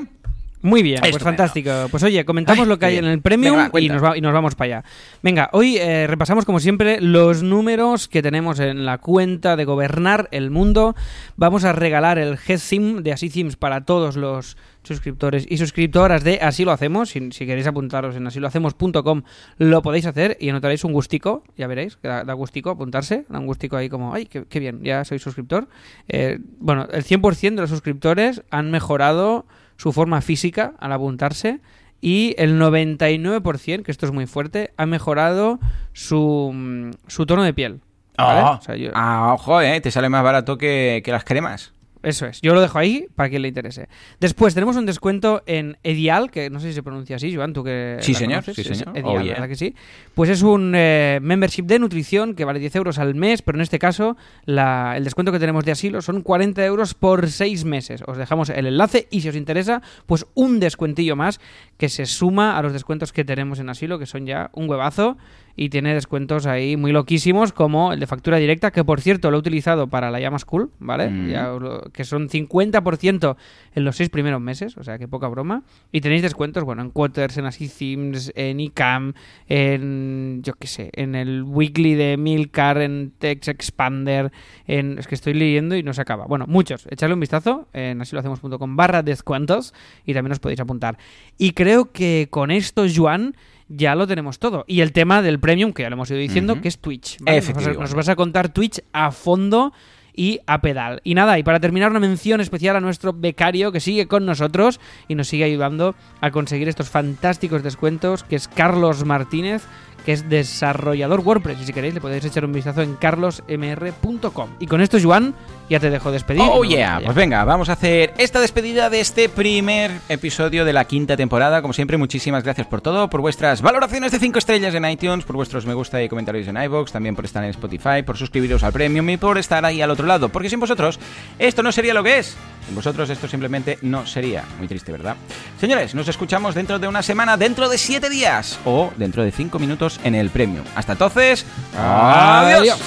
Muy bien, pues fantástico. Pues oye, comentamos Ay, lo que hay en el premium Venga, va, y, nos va- y nos vamos para allá. Venga, hoy eh, repasamos como siempre los números que tenemos en la cuenta de gobernar el mundo. Vamos a regalar el G-Sim de Así Sims para todos los suscriptores y suscriptoras de Así lo hacemos. Si, si queréis apuntaros en asilohacemos.com lo podéis hacer y anotaréis un gustico, ya veréis, que da, da gustico apuntarse, da un gustico ahí como, ay, qué, qué bien, ya soy suscriptor. Eh, bueno, el 100% de los suscriptores han mejorado su forma física al apuntarse y el 99%, que esto es muy fuerte, ha mejorado su, mm, su tono de piel. ¿vale? Ah, O sea, yo- ah, ojo, ¿eh? Te sale más barato que, que las cremas. Eso es, yo lo dejo ahí para quien le interese. Después tenemos un descuento en Edial, que no sé si se pronuncia así, Joan, tú que Sí, señor, conoces, sí, señor. Edial, Oh, yeah. ¿verdad que sí? Pues es un eh, membership de nutrición que vale 10 euros al mes, pero en este caso la- el descuento que tenemos de asilo son 40 euros por 6 meses. Os dejamos el enlace y si os interesa, pues un descuentillo más que se suma a los descuentos que tenemos en asilo, que son ya un huevazo y tiene descuentos ahí muy loquísimos como el de factura directa, que por cierto lo he utilizado para la llama School, ¿vale? Mm. Ya os lo- que son 50% en los seis primeros meses, o sea que poca broma. Y tenéis descuentos, bueno, en Quarters, en Así Themes, en ICAM, en, yo qué sé, en el Weekly de Milcar, en Text Expander, en, es que estoy leyendo y no se acaba. Bueno, muchos. Echadle un vistazo en asilohacemos.com barra descuentos y también os podéis apuntar. Y creo que con esto, Joan, ya lo tenemos todo. Y el tema del premium, que ya lo hemos ido diciendo, que es Twitch. ¿vale? Nos, nos vas a contar Twitch a fondo y a pedal. Y nada, y para terminar una mención especial a nuestro becario que sigue con nosotros y nos sigue ayudando a conseguir estos fantásticos descuentos, que es Carlos Martínez, que es desarrollador WordPress. Y si queréis le podéis echar un vistazo en carlosmr.com. Y con esto, Joan, ya te dejo despedir. Oh yeah, pues venga, vamos a hacer esta despedida de este primer episodio de la quinta temporada. Como siempre, muchísimas gracias por todo, por vuestras valoraciones de 5 estrellas en iTunes, por vuestros me gusta y comentarios en iVoox, también por estar en Spotify, por suscribiros al Premium y por estar ahí al otro lado. Porque sin vosotros esto no sería lo que es. Sin vosotros esto simplemente no sería. Muy triste, ¿verdad? Señores, nos escuchamos dentro de una semana, dentro de 7 días o dentro de 5 minutos en el Premium. Hasta entonces, adiós. Adiós.